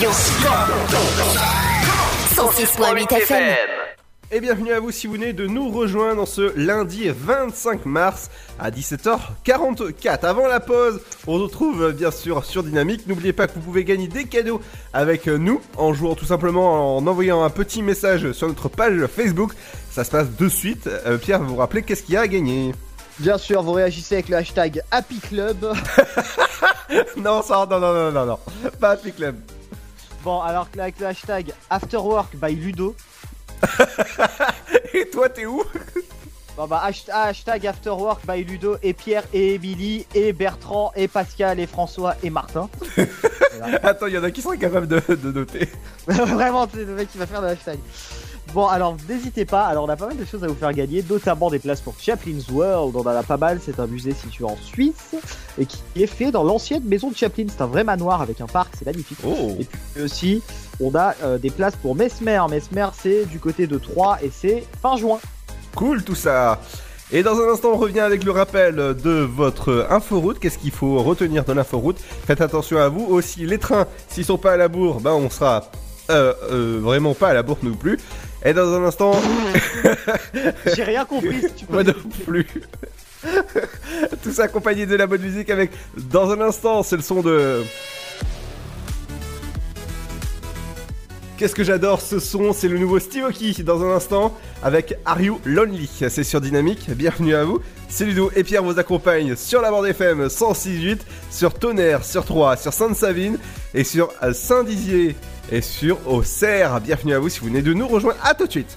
Radio. 106.8 FM. Et bienvenue à vous si vous venez de nous rejoindre dans ce lundi 25 mars à 17h44. Avant la pause, on se retrouve euh, bien sûr sur Dynamique. N'oubliez pas que vous pouvez gagner des cadeaux avec euh, nous en jouant tout simplement en envoyant un petit message sur notre page Facebook. Ça se passe de suite. Euh, Pierre va vous rappeler qu'est-ce qu'il y a à gagner? Bien sûr, vous réagissez avec le hashtag Happy Club. non, ça, non, non, non, non, non, pas Happy Club. Bon, alors avec le hashtag Afterwork by Ludo. Et toi, t'es où? Bon bah hasht- hashtag Afterwork by Ludo et Pierre et Émilie et Bertrand et Pascal et François et Martin. Attends, il y en a qui sont capables de, de noter. Vraiment, c'est le mec qui va faire le hashtag. Bon, alors n'hésitez pas. Alors, on a pas mal de choses à vous faire gagner, notamment des places pour Chaplin's World. On en a pas mal. C'est un musée situé en Suisse et qui est fait dans l'ancienne maison de Chaplin. C'est un vrai manoir avec un parc. C'est magnifique. Et puis aussi, on a euh, des places pour Mesmer. Mesmer, c'est du côté de Troyes et c'est fin juin. Cool tout ça. Et dans un instant, on revient avec le rappel de votre inforoute. Qu'est-ce qu'il faut retenir de l'inforoute? Faites attention à vous. Aussi, les trains, s'ils sont pas à la bourre, ben on sera euh, euh, vraiment pas à la bourre non plus. Et dans un instant, J'ai rien compris. si tu peux moi non plus. Tout ça accompagné de la bonne musique avec, dans un instant, c'est le son de... Qu'est-ce que j'adore ce son, c'est le nouveau Steve Aoki dans un instant avec Are You Lonely, c'est sur Dynamique, bienvenue à vous. C'est Ludo et Pierre vous accompagnent sur la bande FM 106.8, sur Tonnerre, sur Troyes, sur Sainte-Savine et sur euh, Saint-Dizier et sur Auxerre. Bienvenue à vous si vous venez de nous rejoindre, à tout de suite.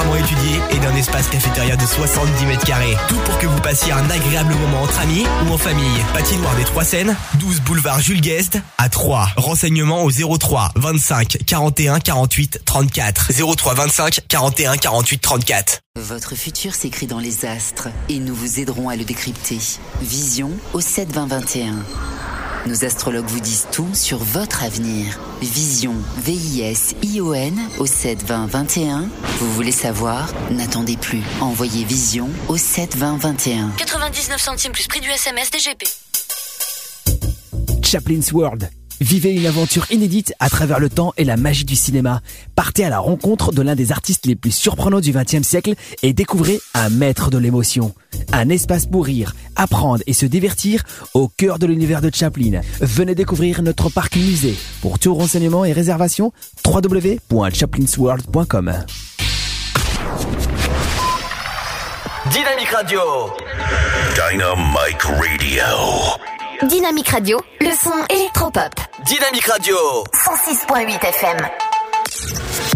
étudiée et d'un espace cafétéria de 70 mètres carrés. Tout pour que vous passiez un agréable moment entre amis ou en famille. Patinoire des Trois Seines, 12 boulevard Jules Guest à 3. Renseignements au 03 25 41 48 34. 03 25 41 48 34. Votre futur s'écrit dans les astres et nous vous aiderons à le décrypter. Vision au 7 20 21. Nos astrologues vous disent tout sur votre avenir. Vision, V-I-S-I-O-N au 7 20 21. Vous voulez savoir N'attendez plus. Envoyez Vision au 7 20 21. 99 centimes plus prix du SMS DGP. Chaplin's World, Vivez une aventure inédite à travers le temps et la magie du cinéma. Partez à la rencontre de l'un des artistes les plus surprenants du XXe siècle et découvrez un maître de l'émotion. Un espace pour rire, apprendre et se divertir au cœur de l'univers de Chaplin. Venez découvrir notre parc musée. Pour tout renseignement et réservation, www.chaplinsworld.com. Dynamique Radio. Dynamite Radio. Dynamique Radio, le son électropop. Dynamique Radio. 106.8 FM.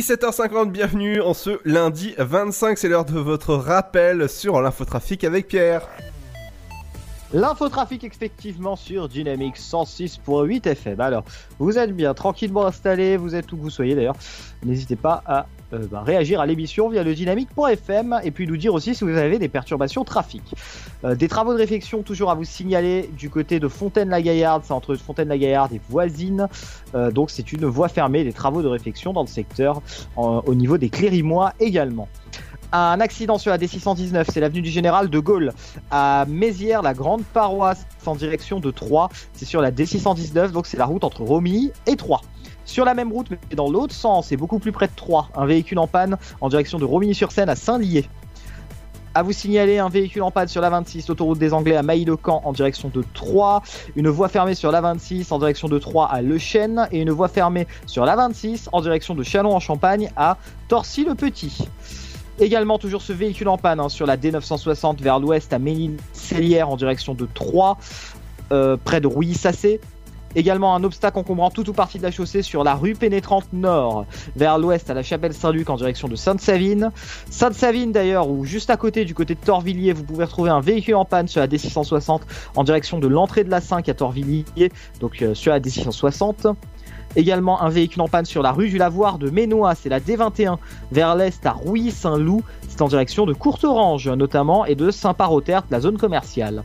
17h50, bienvenue en ce lundi 25, c'est l'heure de votre rappel sur l'infotrafic avec Pierre. L'infotrafic effectivement sur Dynamics 106.8 FM. Alors, vous êtes bien tranquillement installés, vous êtes où que vous soyez d'ailleurs. N'hésitez pas à euh, bah, réagir à l'émission via le dynamique.fm et puis nous dire aussi si vous avez des perturbations trafic. Euh, des travaux de réfection toujours à vous signaler du côté de Fontaine-la-Gaillarde, c'est entre Fontaine-la-Gaillarde et Voisine. Euh, donc c'est une voie fermée, des travaux de réfection dans le secteur au niveau des Clérimois également. Un accident sur la D619, c'est l'avenue du Général de Gaulle à Mézières, la grande paroisse en direction de Troyes. C'est sur la D619, donc c'est la route entre Romilly et Troyes. Sur la même route, mais dans l'autre sens, et beaucoup plus près de Troyes, un véhicule en panne en direction de Romilly-sur-Seine à Saint-Lié. À vous signaler un véhicule en panne sur la 26, autoroute des Anglais à Mailly-le-Camp en direction de Troyes, une voie fermée sur la 26 en direction de Troyes à Le Chêne et une voie fermée sur la 26 en direction de Chalon-en-Champagne à Torcy-le-Petit. Également toujours ce véhicule en panne hein, sur la D960 vers l'ouest à Ménil-Cellière en direction de Troyes, euh, près de Rouilly-Sassé. Également un obstacle encombrant toute ou partie de la chaussée sur la rue pénétrante nord vers l'ouest à la chapelle Saint-Luc en direction de Sainte-Savine. Sainte-Savine d'ailleurs, ou juste à côté du côté de Torvilliers, vous pouvez retrouver un véhicule en panne sur la D660 en direction de l'entrée de la 5 à Torvilliers, donc euh, sur la D660. Également un véhicule en panne sur la rue du Lavoir de Ménois, c'est la D21 vers l'est à Rouilly-Saint-Loup, c'est en direction de Courte-Orange notamment et de Saint-Paroterte, la zone commerciale.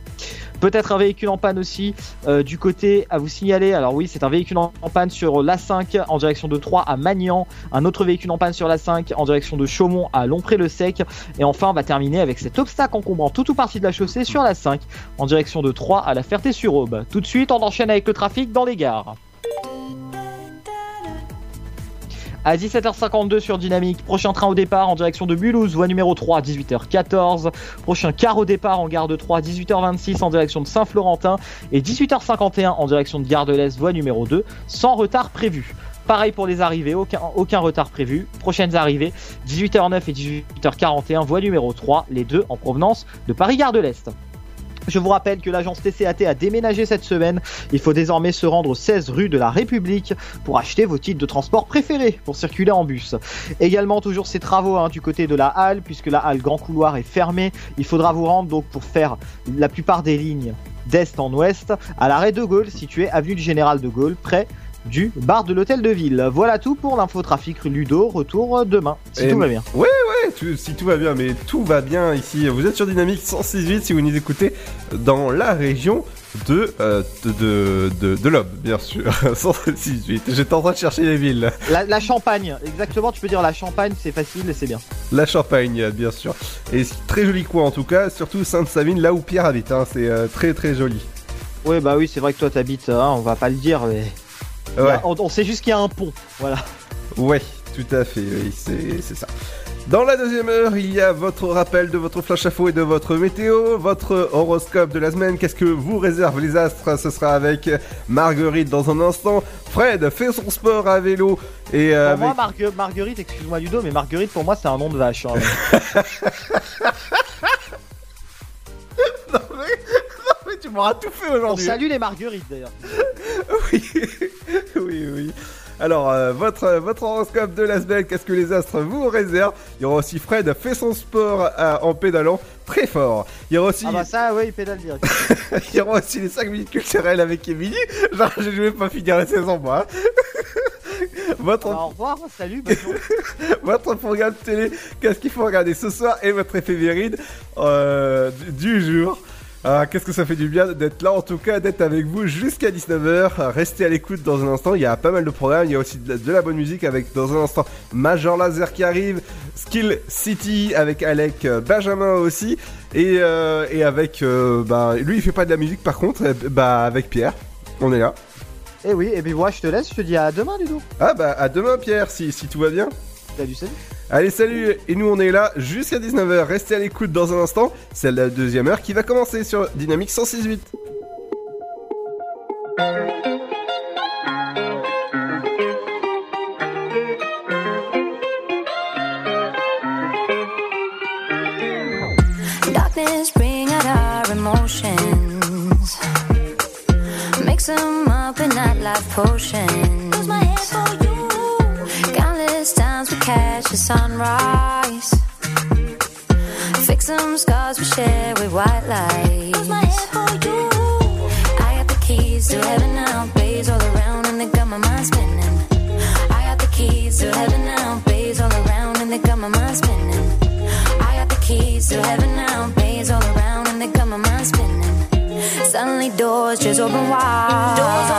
Peut-être un véhicule en panne aussi euh, du côté à vous signaler. Alors oui, c'est un véhicule en, panne sur l'A5 en direction de Troyes à Magnan. Un autre véhicule en panne sur l'A5 en direction de Chaumont à Lompré-le-Sec. Et enfin, on va terminer avec cet obstacle encombrant tout ou partie de la chaussée sur l'A5 en direction de Troyes à la Ferté-sur-Aube. Tout de suite, on enchaîne avec le trafic dans les gares. À 17h52 sur Dynamique, prochain train au départ en direction de Mulhouse, voie numéro 3, 18h14. Prochain car au départ en gare de 3, 18h26 en direction de Saint-Florentin. Et 18h51 en direction de Gare de l'Est, voie numéro 2, sans retard prévu. Pareil pour les arrivées, aucun, aucun retard prévu. Prochaines arrivées, 18h09 et 18h41, voie numéro 3, les deux en provenance de Paris-Gare de l'Est. Je vous rappelle que l'agence TCAT a déménagé cette semaine. Il faut désormais se rendre au 16 rue de la République pour acheter vos titres de transport préférés pour circuler en bus. Également toujours ces travaux hein, du côté de la halle puisque la halle Grand Couloir est fermée. Il faudra vous rendre donc pour faire la plupart des lignes d'est en ouest à l'arrêt de Gaulle situé avenue du Général de Gaulle près du bar de l'hôtel de ville. Voilà tout pour l'infotrafic Ludo. Retour demain si Et- tout va bien. Ouais, ouais, tu- si tout va bien, mais tout va bien ici. Vous êtes sur Dynamique 106.8 si vous nous écoutez dans la région de, euh, de, de, de, de l'Aube, bien sûr. 106.8. J'étais en train de chercher les villes. La, la Champagne, exactement, tu peux dire la Champagne, c'est facile et c'est bien. La Champagne, bien sûr. Et c'est très joli coin en tout cas, surtout Sainte-Savine, là où Pierre habite. Hein. C'est euh, très très joli. Ouais, bah oui, c'est vrai que toi t'habites, hein, on va pas le dire, mais. Ouais. On, on sait juste qu'il y a un pont, voilà. Ouais, tout à fait, oui, c'est ça. Dans la deuxième heure, il y a votre rappel de votre flash info et de votre météo, votre horoscope de la semaine. Qu'est-ce que vous réservent les astres? Ce sera avec Marguerite dans un instant. Fred fait son sport à vélo et euh, Pour moi, Marguerite, excuse-moi Ludo, mais Marguerite pour moi c'est un nom de vache. hein. mais tu m'auras tout fait On aujourd'hui. salue les Marguerites d'ailleurs. oui, oui, oui. Alors, euh, votre, votre horoscope de la semaine, qu'est-ce que les astres vous réservent Il y aura aussi Fred fait son sport euh, en pédalant très fort. Il y aura aussi, Ah bah ça, ouais, il pédale direct. il y aura aussi les 5 minutes culturelles avec Émilie. Genre, je vais pas finir la saison, moi. votre, Alors, au revoir, salut, votre programme télé, qu'est-ce qu'il faut regarder ce soir et votre éphéméride euh, du jour? Ah, qu'est-ce que ça fait du bien d'être là, en tout cas, d'être avec vous jusqu'à 19h. Restez à l'écoute dans un instant. Il y a pas mal de programmes. Il y a aussi de la, de la bonne musique avec, dans un instant, Major Laser qui arrive, Skill City avec Alec euh, Benjamin aussi. Et, euh, et avec, euh, bah, lui, il fait pas de la musique par contre, euh, bah, avec Pierre. On est là. Et oui, et puis moi je te laisse, je te dis à demain Ludo. Ah, bah, à demain, Pierre, si, si tout va bien. Salut, salut. Allez, salut Et nous, on est là jusqu'à 19h. Restez à l'écoute dans un instant. C'est la deuxième heure qui va commencer sur Dynamique 106.8. Darkness bring out our emotions. Mix them up in that life potion. Times we catch the sunrise. Fix some scars we share with white lights. I got the keys to heaven now, bays all around, and they got my mind spinning. I got the keys to heaven now, bays all around, and they got my mind spinning. I got the keys to heaven now, bays all around, and they got my mind spinning. Suddenly doors just open wide. Doors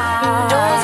Don't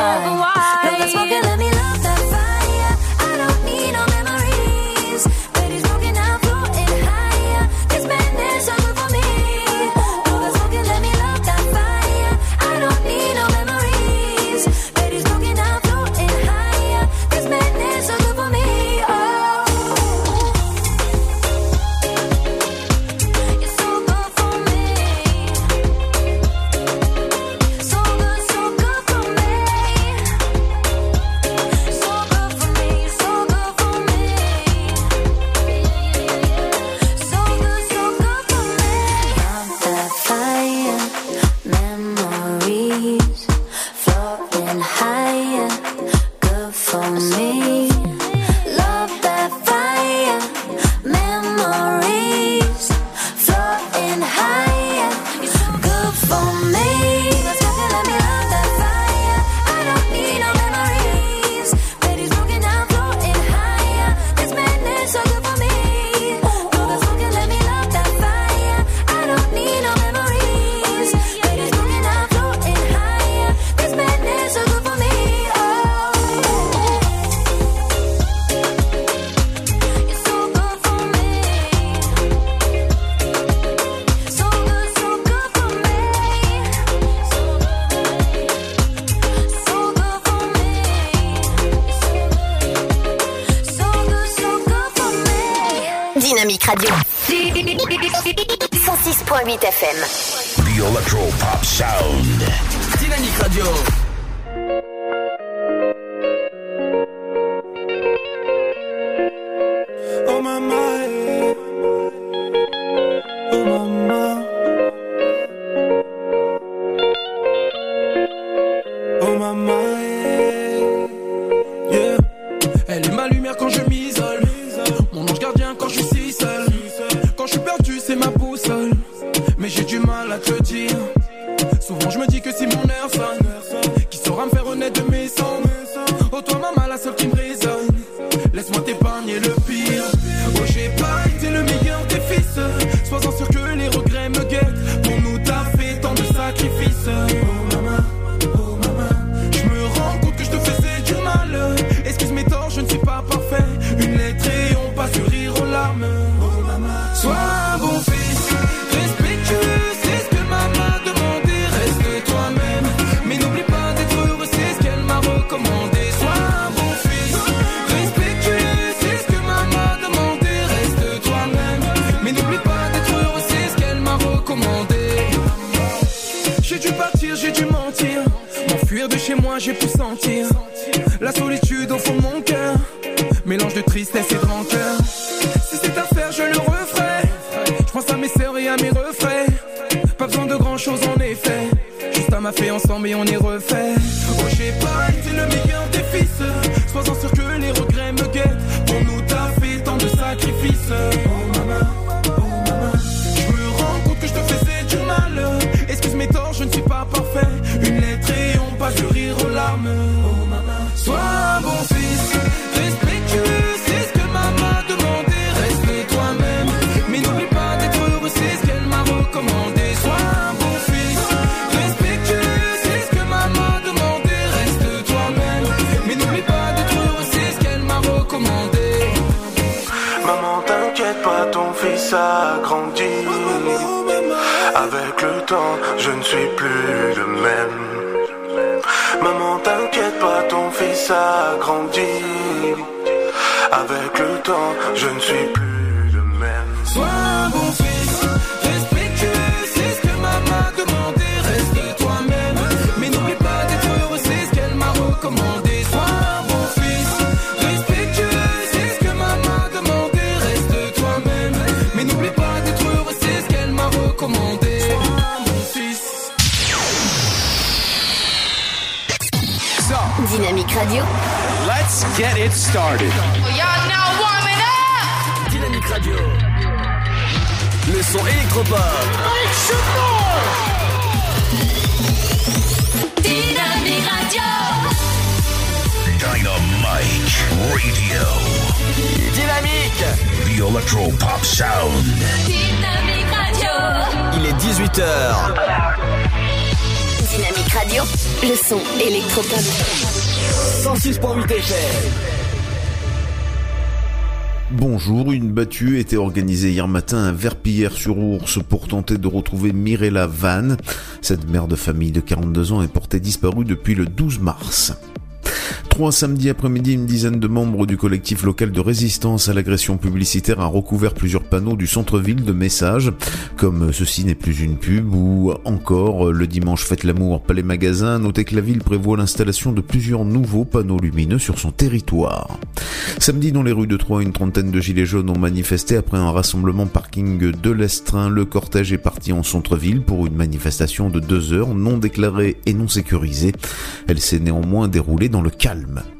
Avec le temps, je ne suis plus le même. Maman, t'inquiète pas, ton fils a grandi. Avec le temps, je ne suis plus le même. Sois bon fils, Radio. Let's get it started. Y'all now warming up. Dynamique Radio. Le son électropop. Dynamique Radio. Dynamite Radio. Dynamique. The Electro Pop Sound. Dynamique Radio. Il est 18h. Dynamique Radio. Le son électropop. 106.8 FM. Bonjour, une battue était organisée hier matin à Verpillière-sur-Ours pour tenter de retrouver Mirella Van. Cette mère de famille de 42 ans est portée disparue depuis le 12 mars. Trois après-midi, une dizaine de membres du collectif local de résistance à l'agression publicitaire a recouvert plusieurs panneaux du centre-ville de messages, comme ceci n'est plus une pub ou encore le dimanche fête l'amour palais magasin. Notez que la ville prévoit l'installation de plusieurs nouveaux panneaux lumineux sur son territoire. Samedi, dans les rues de Troyes, une trentaine de gilets jaunes ont manifesté après un rassemblement parking de l'Estrin. Le cortège est parti en centre-ville pour une manifestation de deux heures non déclarée et non sécurisée. Elle s'est néanmoins déroulée dans le calme. calme.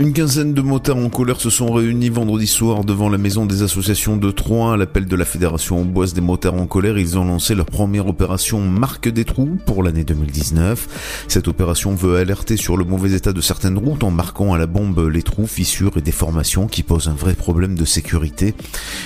Une quinzaine de motards en colère se sont réunis vendredi soir devant la maison des associations de Troyes. À l'appel de la Fédération Amboise des motards en colère, ils ont lancé leur première opération Marque des trous pour l'année 2019. Cette opération veut alerter sur le mauvais état de certaines routes en marquant à la bombe les trous, fissures et déformations qui posent un vrai problème de sécurité.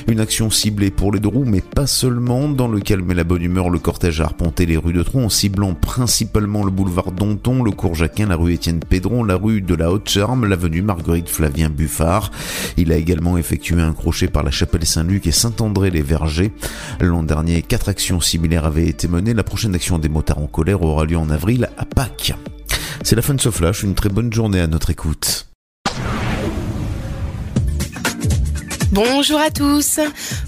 Une action ciblée pour les deux roues, mais pas seulement. Dans le calme et la bonne humeur, le cortège a arpenté les rues de Troyes en ciblant principalement le boulevard Danton, le cours Jacquin, la rue Étienne Pédron, la rue de la Haute-Charme, l'avenue Marguerite Flavien Buffard. Il a également effectué un crochet par la chapelle Saint-Luc et Saint-André-les-Vergers. L'an dernier, quatre actions similaires avaient été menées. La prochaine action des motards en colère aura lieu en avril à Pâques. C'est la fin de ce flash. Une très bonne journée à notre écoute. Bonjour à tous.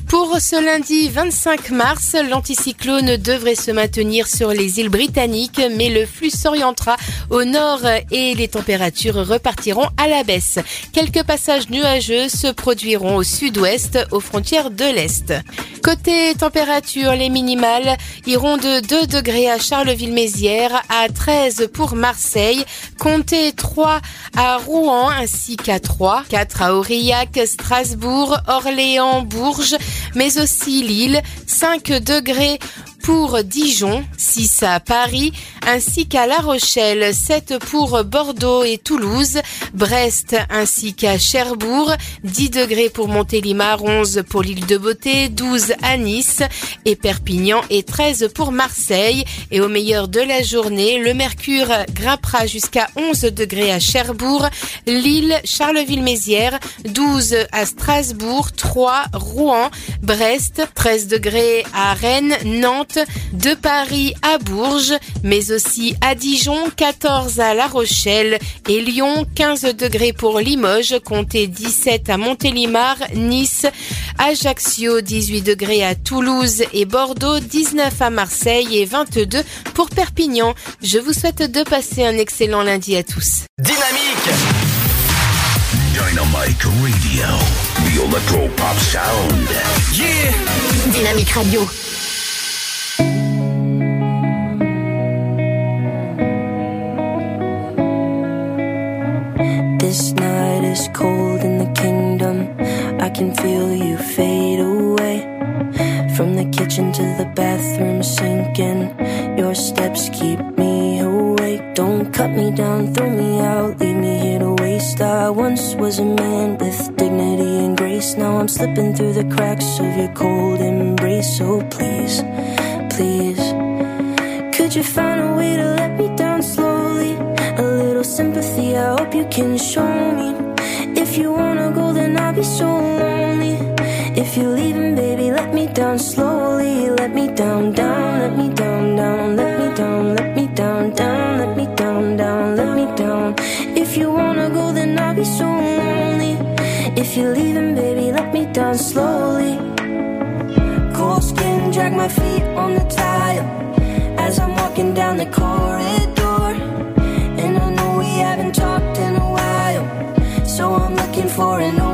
Pour ce lundi 25 mars, l'anticyclone devrait se maintenir sur les îles britanniques, mais le flux s'orientera au nord et les températures repartiront à la baisse. Quelques passages nuageux se produiront au sud-ouest, aux frontières de l'Est. Côté température, les minimales iront de 2 degrés à Charleville-Mézières, à 13 pour Marseille, comptez 3 à Rouen ainsi qu'à 3, 4 à Aurillac, Strasbourg, Orléans, Bourges, mais aussi Lille, 5 degrés pour Dijon, 6 à Paris, ainsi qu'à La Rochelle, 7 pour Bordeaux et Toulouse, Brest ainsi qu'à Cherbourg, 10 degrés pour Montélimar, 11 pour l'île de Beauté, 12 à Nice et Perpignan et 13 pour Marseille. Et au meilleur de la journée, le mercure grimpera jusqu'à 11 degrés à Cherbourg, Lille, Charleville-Mézières, 12 à Strasbourg, 3 Rouen, Brest, 13 degrés à Rennes, Nantes, de Paris à Bourges, mais aussi à Dijon, 14 à La Rochelle et Lyon, 15 degrés pour Limoges, comptez 17 à Montélimar, Nice, Ajaccio, 18 degrés à Toulouse et Bordeaux, 19 à Marseille et 22 pour Perpignan. Je vous souhaite de passer un excellent lundi à tous. Dynamique Dynamic Radio. The Electro Pop Sound. Yeah Dynamique Radio. Cold in the kingdom. I can feel you fade away. From the kitchen to the bathroom sinking. Your steps keep me awake. Don't cut me down, throw me out, leave me here to waste. I once was a man with dignity and grace. Now I'm slipping through the cracks of your cold embrace. So please, please. Could you find a way to let me down slowly? A little sympathy, I hope you can show me. If you wanna go, then I'll be so lonely. If you're leaving, baby, let me down slowly. Let me down, down, let me down, down, let me down, let me down, down, let me down, down, let me down. If you wanna go, then I'll be so lonely. If you're leaving, baby, let me down slowly. Cold skin, drag my feet on the tile as I'm walking down the corridor. For an open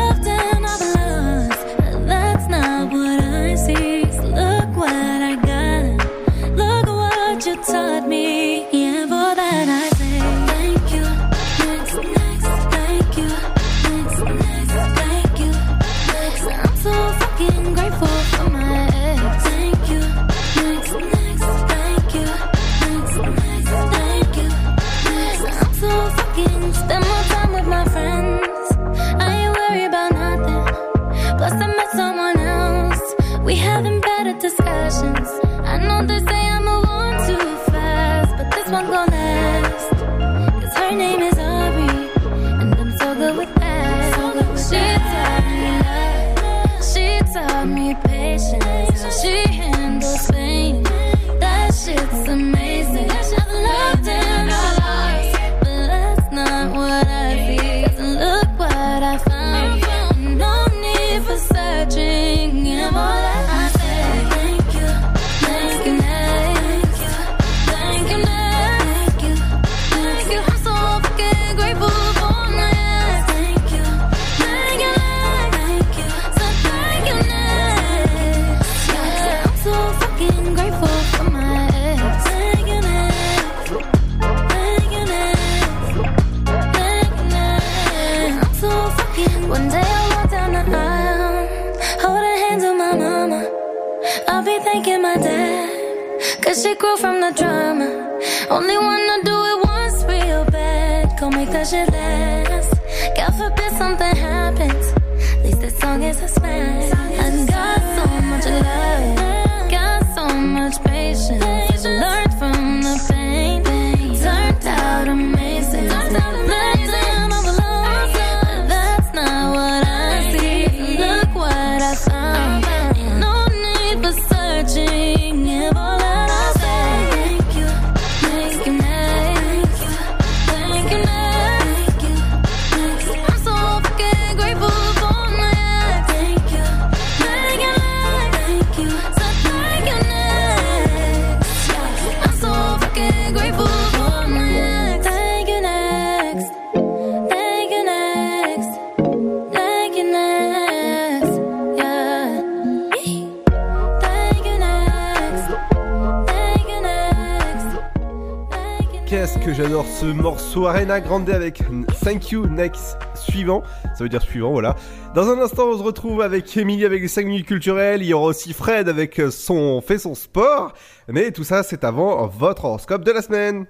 Arena Grande avec Thank You Next suivant. Ça veut dire suivant, voilà. Dans un instant, on se retrouve avec Emilie avec les 5 minutes culturelles. Il y aura aussi Fred avec son fait son sport. Mais tout ça, c'est avant votre horoscope de la semaine.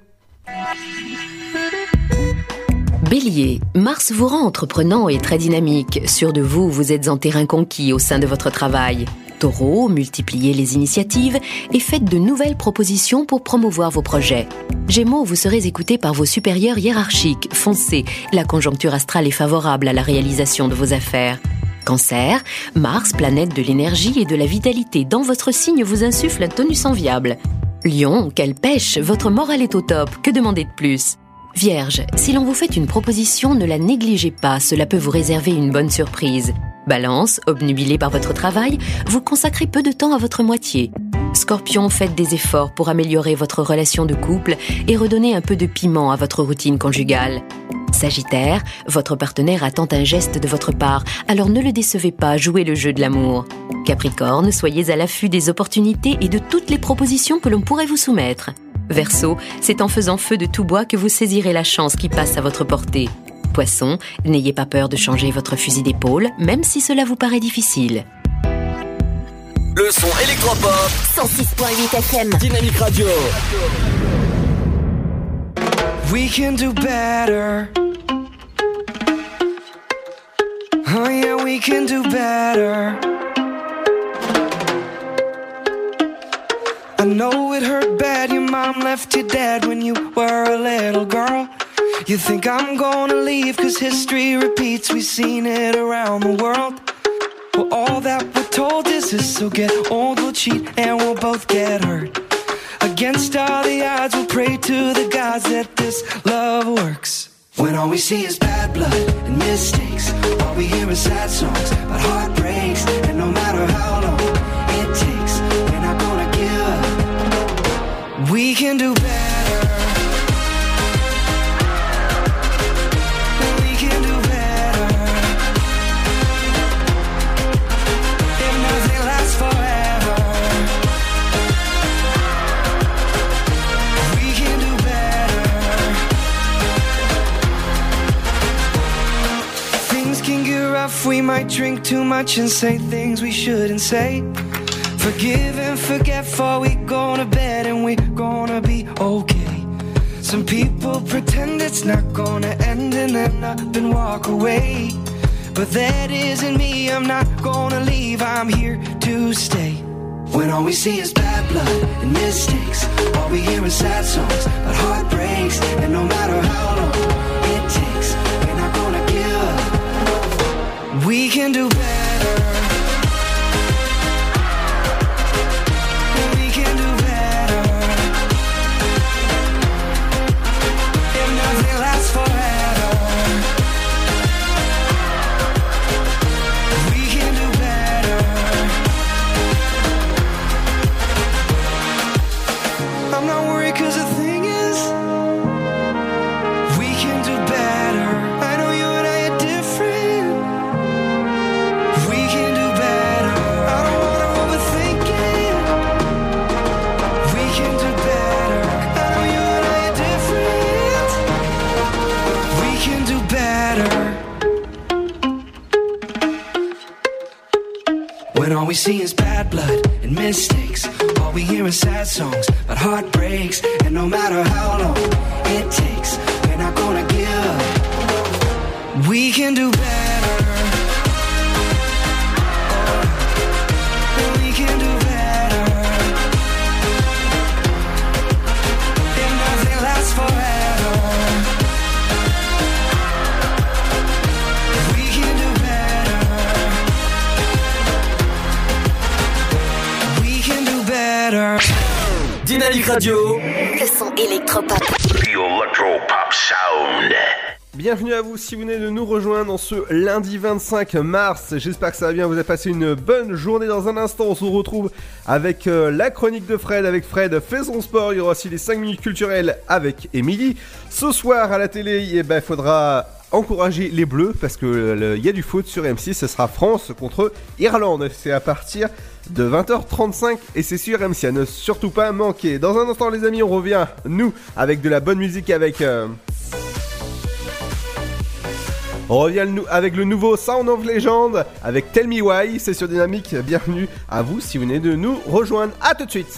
Bélier, Mars vous rend entreprenant et très dynamique. Sûr de vous, vous êtes en terrain conquis au sein de votre travail. Taureau, multipliez les initiatives et faites de nouvelles propositions pour promouvoir vos projets. Gémeaux, vous serez écouté par vos supérieurs hiérarchiques. Foncez, la conjoncture astrale est favorable à la réalisation de vos affaires. Cancer, Mars, planète de l'énergie et de la vitalité dans votre signe vous insuffle un tonus enviable. Lion, quelle pêche, votre morale est au top, que demander de plus? Vierge, si l'on vous fait une proposition, ne la négligez pas, cela peut vous réserver une bonne surprise. Balance, obnubilé par votre travail, vous consacrez peu de temps à votre moitié. Scorpion, faites des efforts pour améliorer votre relation de couple et redonner un peu de piment à votre routine conjugale. Sagittaire, votre partenaire attend un geste de votre part, alors ne le décevez pas, jouez le jeu de l'amour. Capricorne, soyez à l'affût des opportunités et de toutes les propositions que l'on pourrait vous soumettre. Verseau, c'est en faisant feu de tout bois que vous saisirez la chance qui passe à votre portée. Poisson, n'ayez pas peur de changer votre fusil d'épaule, même si cela vous paraît difficile. Le son électropop. 106.8 FM. Dynamique Radio. We can do better. Oh yeah, we can do better. I know it hurt bad. Your mom left you dead when you were a little girl. You think I'm gonna leave cause history repeats. We've seen it around the world. Well, all that we're told is this. So get old, we'll cheat, and we'll both get hurt. Against all the odds, we'll pray to the gods that this love works. When all we see is bad blood and mistakes, all we hear is sad songs about heartbreaks. And no matter how long it takes, we're not gonna give up. We can do better. We might drink too much and say things we shouldn't say. Forgive and forget before we go to bed and we're gonna be okay. Some people pretend it's not gonna end and then up and walk away. But that isn't me, I'm not gonna leave, I'm here to stay. When all we see is bad blood and mistakes, all we hear is sad songs about heartbreaks. And no matter how long We can do better. We see is bad blood and mistakes, all we hear is sad songs about heartbreaks. And no matter how long it takes, we're not gonna give up. We can do better. Dynamique Radio. Le son électropop. The Electro Pop Sound. Bienvenue à vous si vous venez de nous rejoindre dans ce lundi 25 mars. J'espère que ça va bien, vous avez passé une bonne journée. Dans un instant, on se retrouve avec euh, la chronique de Fred. Avec Fred, fait son sport. Il y aura aussi les 5 minutes culturelles avec Émilie. Ce soir à la télé, il ben, faudra encourager les Bleus parce que euh, il y a du foot sur M6. Ce sera France contre Irlande. C'est à partir de 20h35 et c'est sur M6. À ne surtout pas manquer. Dans un instant, les amis, on revient nous avec de la bonne musique avec. euh, on revient avec le nouveau Sound of Legend avec Tell Me Why, c'est sur Dynamique. Bienvenue à vous si vous venez de nous rejoindre. À tout de suite.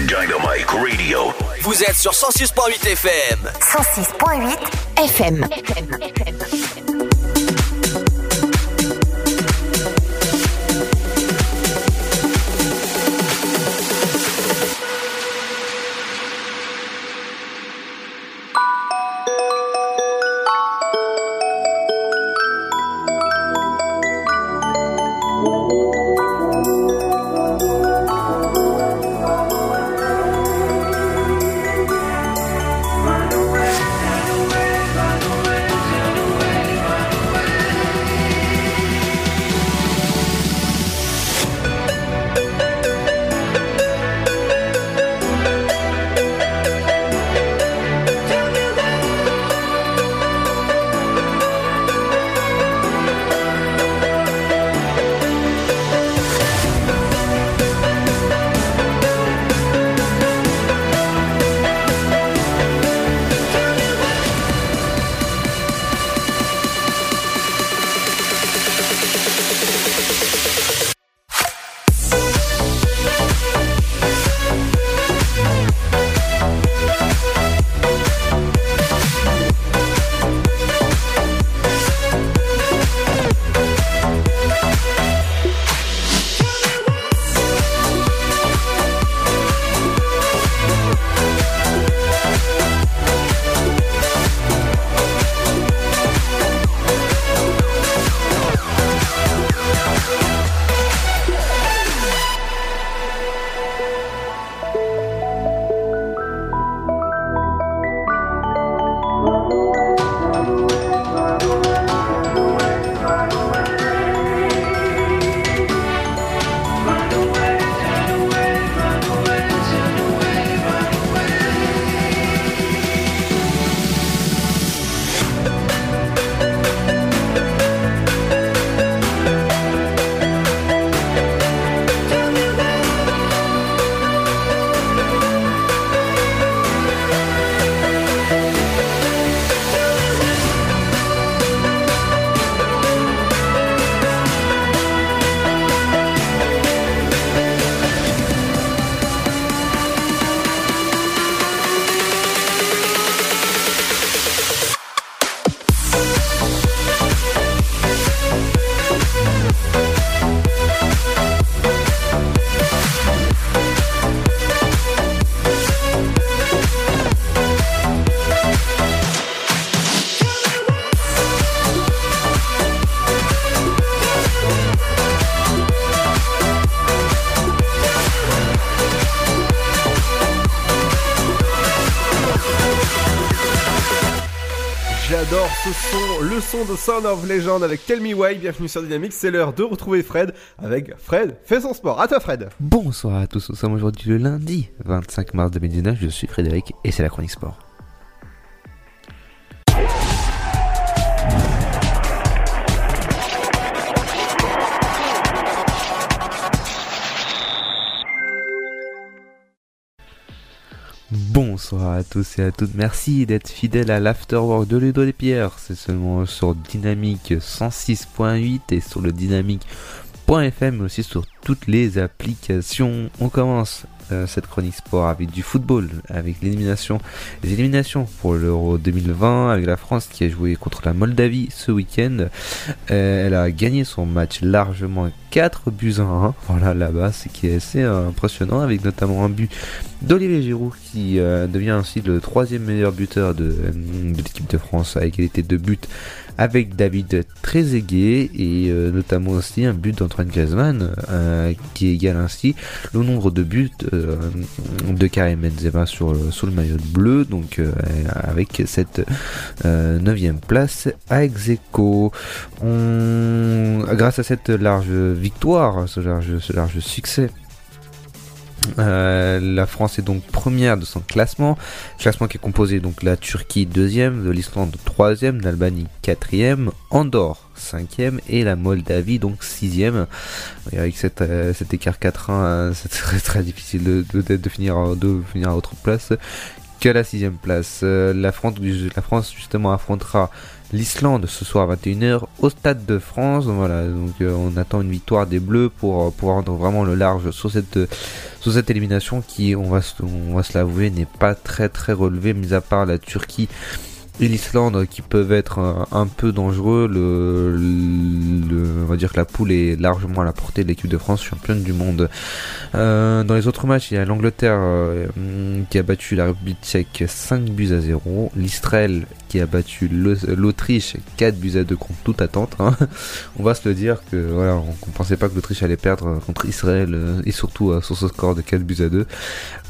Dynamite Radio. Vous êtes sur 106.8 FM. 106.8 FM. Run away, son, de Sound of Legend avec Tell Me. Bienvenue sur Dynamics. C'est l'heure de retrouver Fred avec Fred fait son sport. À toi, Fred. Bonsoir à tous, nous sommes aujourd'hui le lundi 25 mars 2019. Je suis Frédéric et c'est la chronique sport. À tous et à toutes, merci d'être fidèles à l'afterwork de Ludo des Pierres. C'est seulement sur Dynamique 106.8 et sur le dynamique.fm, mais aussi sur toutes les applications. On commence cette chronique sport avec du football, avec l'élimination, les éliminations pour l'Euro 2020, avec la France qui a joué contre la Moldavie ce week-end. Euh, elle a gagné son match largement 4 buts à 1. Voilà là-bas, ce qui est assez euh, impressionnant, avec notamment un but d'Olivier Giroud qui euh, devient ainsi le troisième meilleur buteur de, de l'équipe de France à égalité de buts avec David Trezeguet et euh, notamment aussi un but d'Antoine Griezmann euh, qui égale ainsi le nombre de buts euh, de Karim Benzema sur, le- sur le maillot bleu donc euh, avec cette euh, neuvième place à Execo. Grâce à cette large victoire, ce large succès euh, la France est donc première de son classement, classement qui est composé donc la Turquie deuxième, de l'Islande troisième, l'Albanie quatrième, Andorre cinquième et la Moldavie donc sixième. Et avec cette, euh, cet écart 4-1, euh, c'est très difficile de, de, de finir à- de finir à autre place que la sixième place. La France justement affrontera l'Islande ce soir à 21h au Stade de France. Voilà, donc euh, on attend une victoire des Bleus pour, euh, pour rendre vraiment le large sur cette, euh, sur cette élimination qui, on va, se- on se l'avouer, n'est pas très très relevée, mis à part la Turquie et l'Islande qui peuvent être un, un peu dangereux. On va dire que la poule est largement à la portée de l'équipe de France, championne du monde. Euh, dans les autres matchs, il y a l'Angleterre euh, qui a battu la République tchèque 5 buts à 0, l'Israël qui a battu l'Au- l'Autriche 4 buts à 2 contre toute attente. hein. On va se le dire que voilà, on, on pensait pas que l'Autriche allait perdre euh, contre Israël euh, et surtout euh, sur ce score de 4 buts à 2.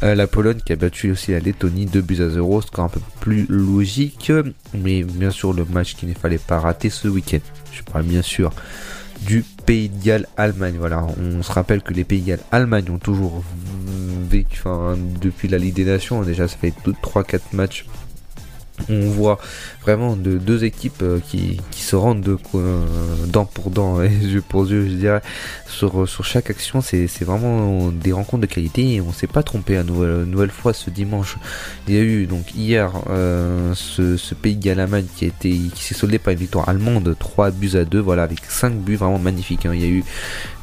Euh, la Pologne qui a battu aussi la Lettonie 2 buts à 0, score un peu plus logique, mais bien sûr le match qu'il ne fallait pas rater ce week-end. Je parle bien sûr du Pays de Galles Allemagne. Voilà, on se rappelle que les Pays de Galles Allemagne ont toujours vécu, depuis la Ligue des Nations, déjà ça fait 3-4 matchs. On voit vraiment de deux équipes euh, qui, qui se rendent de, euh, dent pour dent et yeux pour yeux, je dirais, sur, sur chaque action. C'est vraiment des rencontres de qualité et on s'est pas trompé à nouvelle, nouvelle fois ce dimanche. Il y a eu donc hier euh, ce, ce pays de Allemagne qui a été qui s'est soldé par une victoire allemande 3 buts à 2 voilà avec 5 buts vraiment magnifiques hein. il y a eu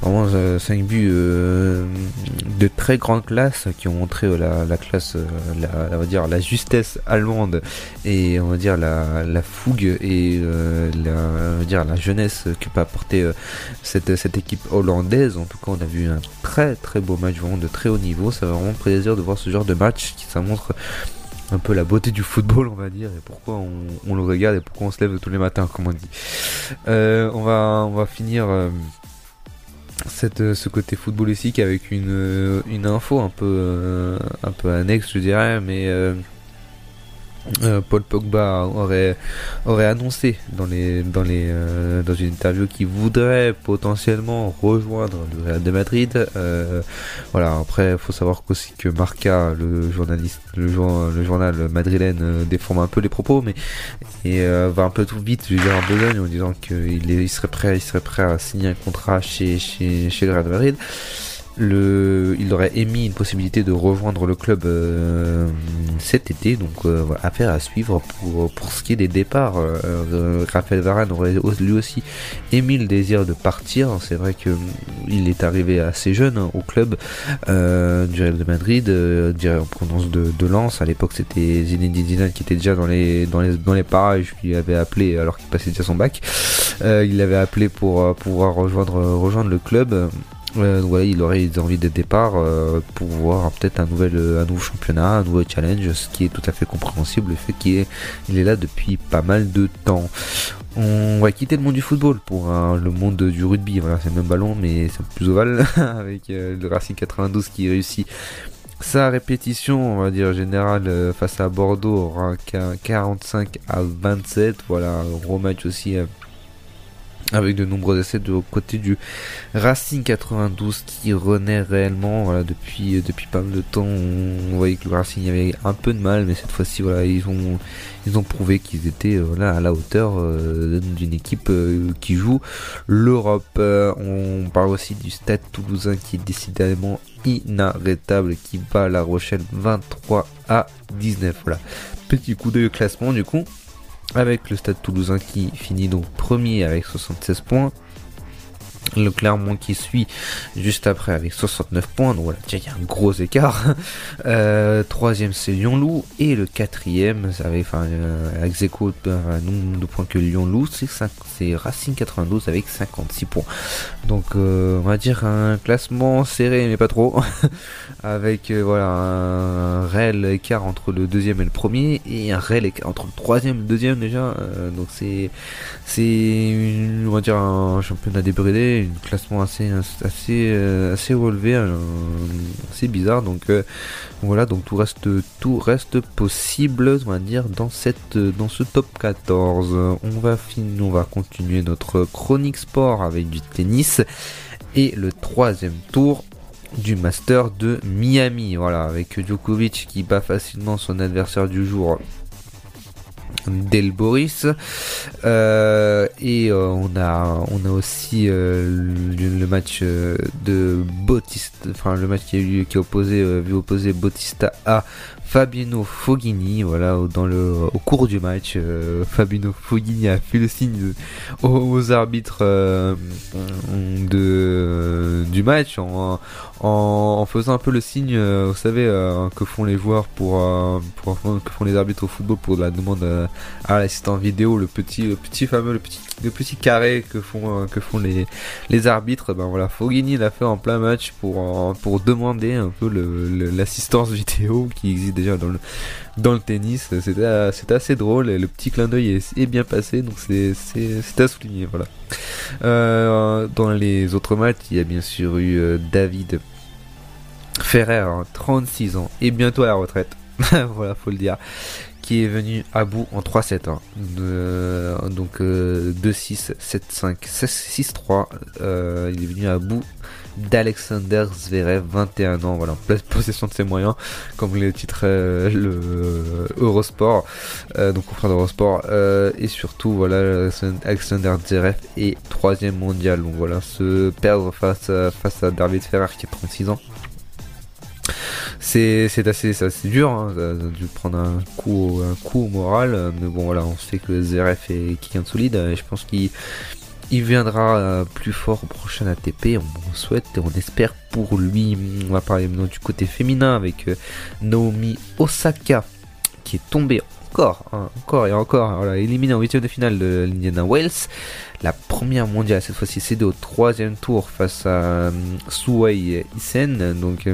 vraiment 5 buts euh, de très grande classe qui ont montré euh, la, la classe euh, la, on va dire la justesse allemande et on va dire la, la fougue et euh, la, va dire la jeunesse que peut apporter euh, cette, équipe hollandaise en tout cas on a vu un très très beau match vraiment de très haut niveau ça fait vraiment plaisir de voir ce genre de match qui ça montre un peu la beauté du football, on va dire, et pourquoi on, le regarde et pourquoi on se lève tous les matins, comme on dit. Euh, on va, va finir ce côté footballistique avec une, info un peu, un peu annexe, je dirais, mais euh, Paul Pogba aurait, aurait annoncé dans, les, dans, les, euh, dans une interview qu'il voudrait potentiellement rejoindre le Real de Madrid. Euh, voilà, après, il faut savoir aussi que Marca, le journaliste, le, jour- le journal madrilène, euh, déforme un peu les propos, mais et va un peu tout vite, je veux dire, en besogne en disant qu'il il serait prêt, serait prêt à signer un contrat chez, chez, chez le Real de Madrid. Il aurait émis une possibilité de rejoindre le club euh, cet été, donc euh, affaire à suivre pour, pour ce qui est des départs. Euh, Raphaël Varane aurait au- lui aussi émis le désir de partir. C'est vrai que hum, il est arrivé assez jeune hein, au club du Real de Madrid, en provenance de, Lens. À l'époque, c'était Zinedine Zidane qui était déjà dans les parages. Il avait appelé alors qu'il passait déjà son bac. Il l'avait appelé pour pouvoir rejoindre le club. Euh, voilà, il aurait des envies de départ euh, pour voir peut-être un nouvel euh, un nouveau championnat, un nouveau challenge, ce qui est tout à fait compréhensible, le fait qu'il est, là depuis pas mal de temps. On va quitter le monde du football pour euh, le monde du rugby. Voilà, c'est le même ballon, mais c'est plus ovale avec euh, le Racing 92 qui réussit Sa répétition, on va dire générale euh, face à Bordeaux, aura qu'un 45 à 27. Voilà, un gros match aussi euh, avec de nombreux essais de côté du Racing 92 qui renaît réellement. Voilà depuis depuis pas mal de temps on, voyait que le Racing avait un peu de mal mais cette fois-ci voilà ils ont ils ont prouvé qu'ils étaient euh, là à la hauteur euh, d'une équipe euh, qui joue l'Europe. On parle aussi du Stade Toulousain qui est décidément inarrêtable qui bat La Rochelle 23 à 19 voilà. Petit coup d'œil au classement du coup avec le Stade Toulousain qui finit donc premier avec 76 points. Le Clermont qui suit juste après avec 69 points, donc voilà, il y a un gros écart. Euh, troisième c'est Lyon-Loup et le quatrième, ça avait enfin euh, un nombre de points que Lyon-Loup, c'est Racing 92 avec 56 points. Donc euh, on va dire un classement serré mais pas trop, avec euh, voilà un réel écart entre le deuxième et le premier et un réel écart entre le troisième et le deuxième déjà. Euh, donc c'est c'est on va dire un championnat débridé, un classement assez assez euh, assez relevé, assez bizarre. Donc euh, voilà, donc tout reste tout reste possible, on va dire dans cette dans ce top 14. On va finir, on va continuer notre chronique sport avec du tennis et le troisième tour du Master de Miami. Voilà, avec Djokovic qui bat facilement son adversaire du jour. Del Boris. Euh, et euh, on a on a aussi euh, le, match de Bautista enfin le match qui a eu lieu- qui a opposé vu opposer Bautista à Fabino Foghini voilà dans le au cours du match euh, Fabino Foghini a fait le signe aux, arbitres euh, de du match en, faisant un peu le signe euh, vous savez euh, que font les joueurs pour, que font les arbitres au football pour la demande à l'assistant vidéo le petit le petit fameux le petit le petit carré que font euh, les arbitres ben voilà Foghini l'a fait en plein match pour euh, demander un peu l'assistance vidéo qui existe déjà dans le tennis euh, c'était assez drôle le petit clin d'œil est, bien passé donc c'est à souligner dans les autres matchs il y a bien sûr eu David Ferrer, hein, 36 ans, et bientôt à la retraite. voilà, faut le dire. Qui est venu à bout en 3-7. hein. Donc euh, 2-6, 7-5, 6-3. Euh, il est venu à bout d'Alexander Zverev, 21 ans. Voilà, en pleine possession de ses moyens, comme le titre euh, le Eurosport. Euh, donc confrère d'Eurosport. Euh, et surtout, voilà, Alexander Zverev est troisième mondial. Donc voilà, se perdre face à, face à David Ferrer qui a 36 ans c'est assez dur ça, a dû prendre un coup un coup au moral euh, mais bon voilà on sait que ZRF est quelqu'un de solide euh, et je pense qu'il il viendra euh, plus fort au prochain ATP on, souhaite et on espère pour lui on va parler maintenant du côté féminin avec Naomi Osaka qui est tombée encore, hein, encore et encore, éliminée en huitième de finale de l'Indiana Wells. La première mondiale, cette fois-ci, cédée au troisième tour face à Suwei Isen, donc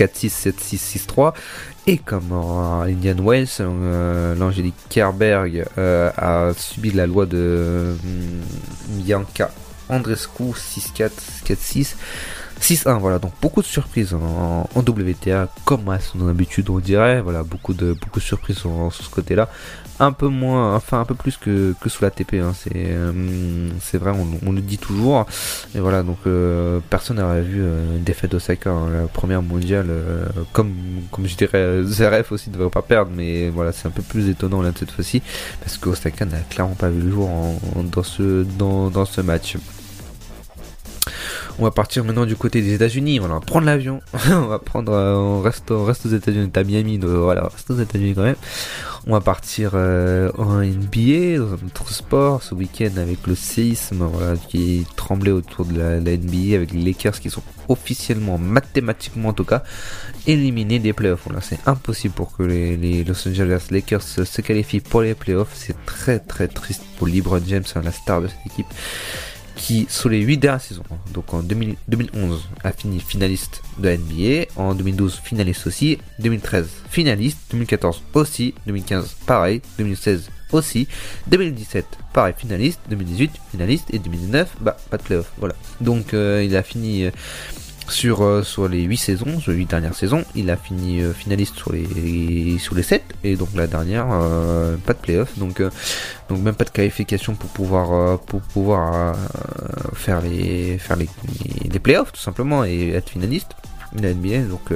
euh, 4-6, 7-6, 6-3. Et comme en Indian Wells, euh, l'Angélique Kerberg euh, a subi la loi de euh, Bianca Andrescu 6-4, 4-6. 6-1, voilà, donc beaucoup de surprises en, WTA, comme à son habitude, on dirait. Voilà, beaucoup de, beaucoup de surprises sur, sur ce côté-là. Un peu moins, enfin un peu plus que, que sous la TP, hein. c'est euh, c'est vrai, on, le dit toujours. Et voilà, donc euh, personne n'aurait vu euh, une défaite d'Osaka, hein, la première mondiale, euh, comme, comme je dirais, ZRF aussi ne devrait pas perdre, mais voilà, c'est un peu plus étonnant là cette fois-ci, parce que Osaka n'a clairement pas vu le jour en- dans, ce, dans, dans ce match. On va partir maintenant du côté des États-Unis. On va prendre l'avion. on va prendre, euh, on reste, on reste aux États-Unis. T'as Miami, donc voilà, on reste aux États-Unis quand même. On va partir euh, en NBA, dans un autre sport, ce week-end avec le séisme, qui tremblait autour de la, NBA, avec les Lakers qui sont officiellement, mathématiquement en tout cas, éliminés des playoffs. C'est impossible pour que les, Los Angeles Lakers se, se qualifient pour les playoffs. C'est très très triste pour LeBron James, hein, la star de cette équipe qui sur les 8 dernières saisons, donc en 2000 2011 a fini finaliste de la NBA, en 2012 finaliste aussi, 2013 finaliste, 2014 aussi, 2015 pareil, 2016 aussi, 2017 pareil finaliste, 2018 finaliste et 2019 bah pas de playoff, voilà. Donc euh, il a fini euh, sur euh, sur les 8 saisons, sur les 8 dernières saisons, il a fini euh, finaliste sur les sur les 7 et donc la dernière euh, pas de playoff donc donc même pas de qualification pour pouvoir pour pouvoir faire les faire les, les playoffs tout simplement et être finaliste de la NBA donc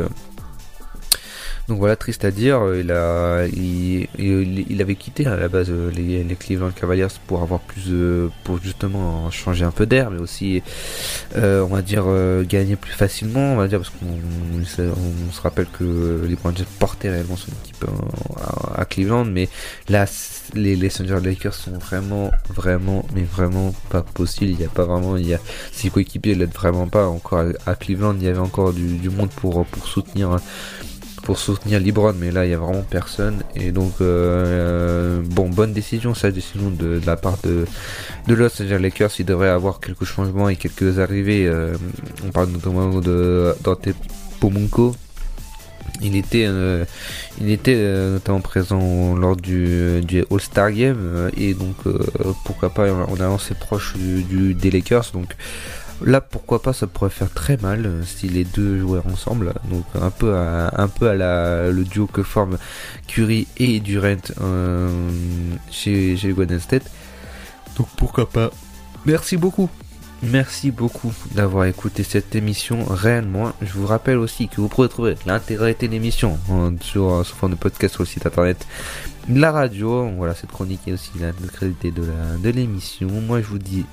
donc voilà, triste à dire, euh, il a, il, il, avait quitté à la base euh, les, Cleveland Cavaliers pour avoir plus, de- pour justement changer un peu d'air, mais aussi, euh, on va dire euh, gagner plus facilement, on va dire parce qu'on on, se- rappelle que les Browns portaient réellement son équipe à, Cleveland, mais là les les Lakers sont vraiment, vraiment, mais vraiment pas possible. Il y a pas vraiment, il y a ses coéquipiers l'aident vraiment pas. Encore à, à Cleveland, il y avait encore du, du monde pour pour soutenir pour soutenir LeBron, mais là il y a vraiment personne. Et donc euh, bon, bonne décision, sa décision de, la part de de Los Angeles Lakers. Il devrait avoir quelques changements et quelques arrivées. euh, on parle notamment de Dante Pomunko. Il était, euh, il était euh, notamment présent lors du, All-Star Game euh, et donc euh, pourquoi pas on a lancé proche du, du- des Lakers donc là pourquoi pas ça pourrait faire très mal euh, si les deux jouaient ensemble donc un peu à, un peu à la le duo que forment Curry et Durant euh, chez chez Golden State donc pourquoi pas merci beaucoup Merci beaucoup d'avoir écouté cette émission réellement. Je vous rappelle aussi que vous pourrez trouver l'intégralité de l'émission hein, sur euh, sous forme de podcast sur le site internet de la radio. Voilà, cette chronique est aussi l'intégralité de la de l'émission. Moi, je vous dis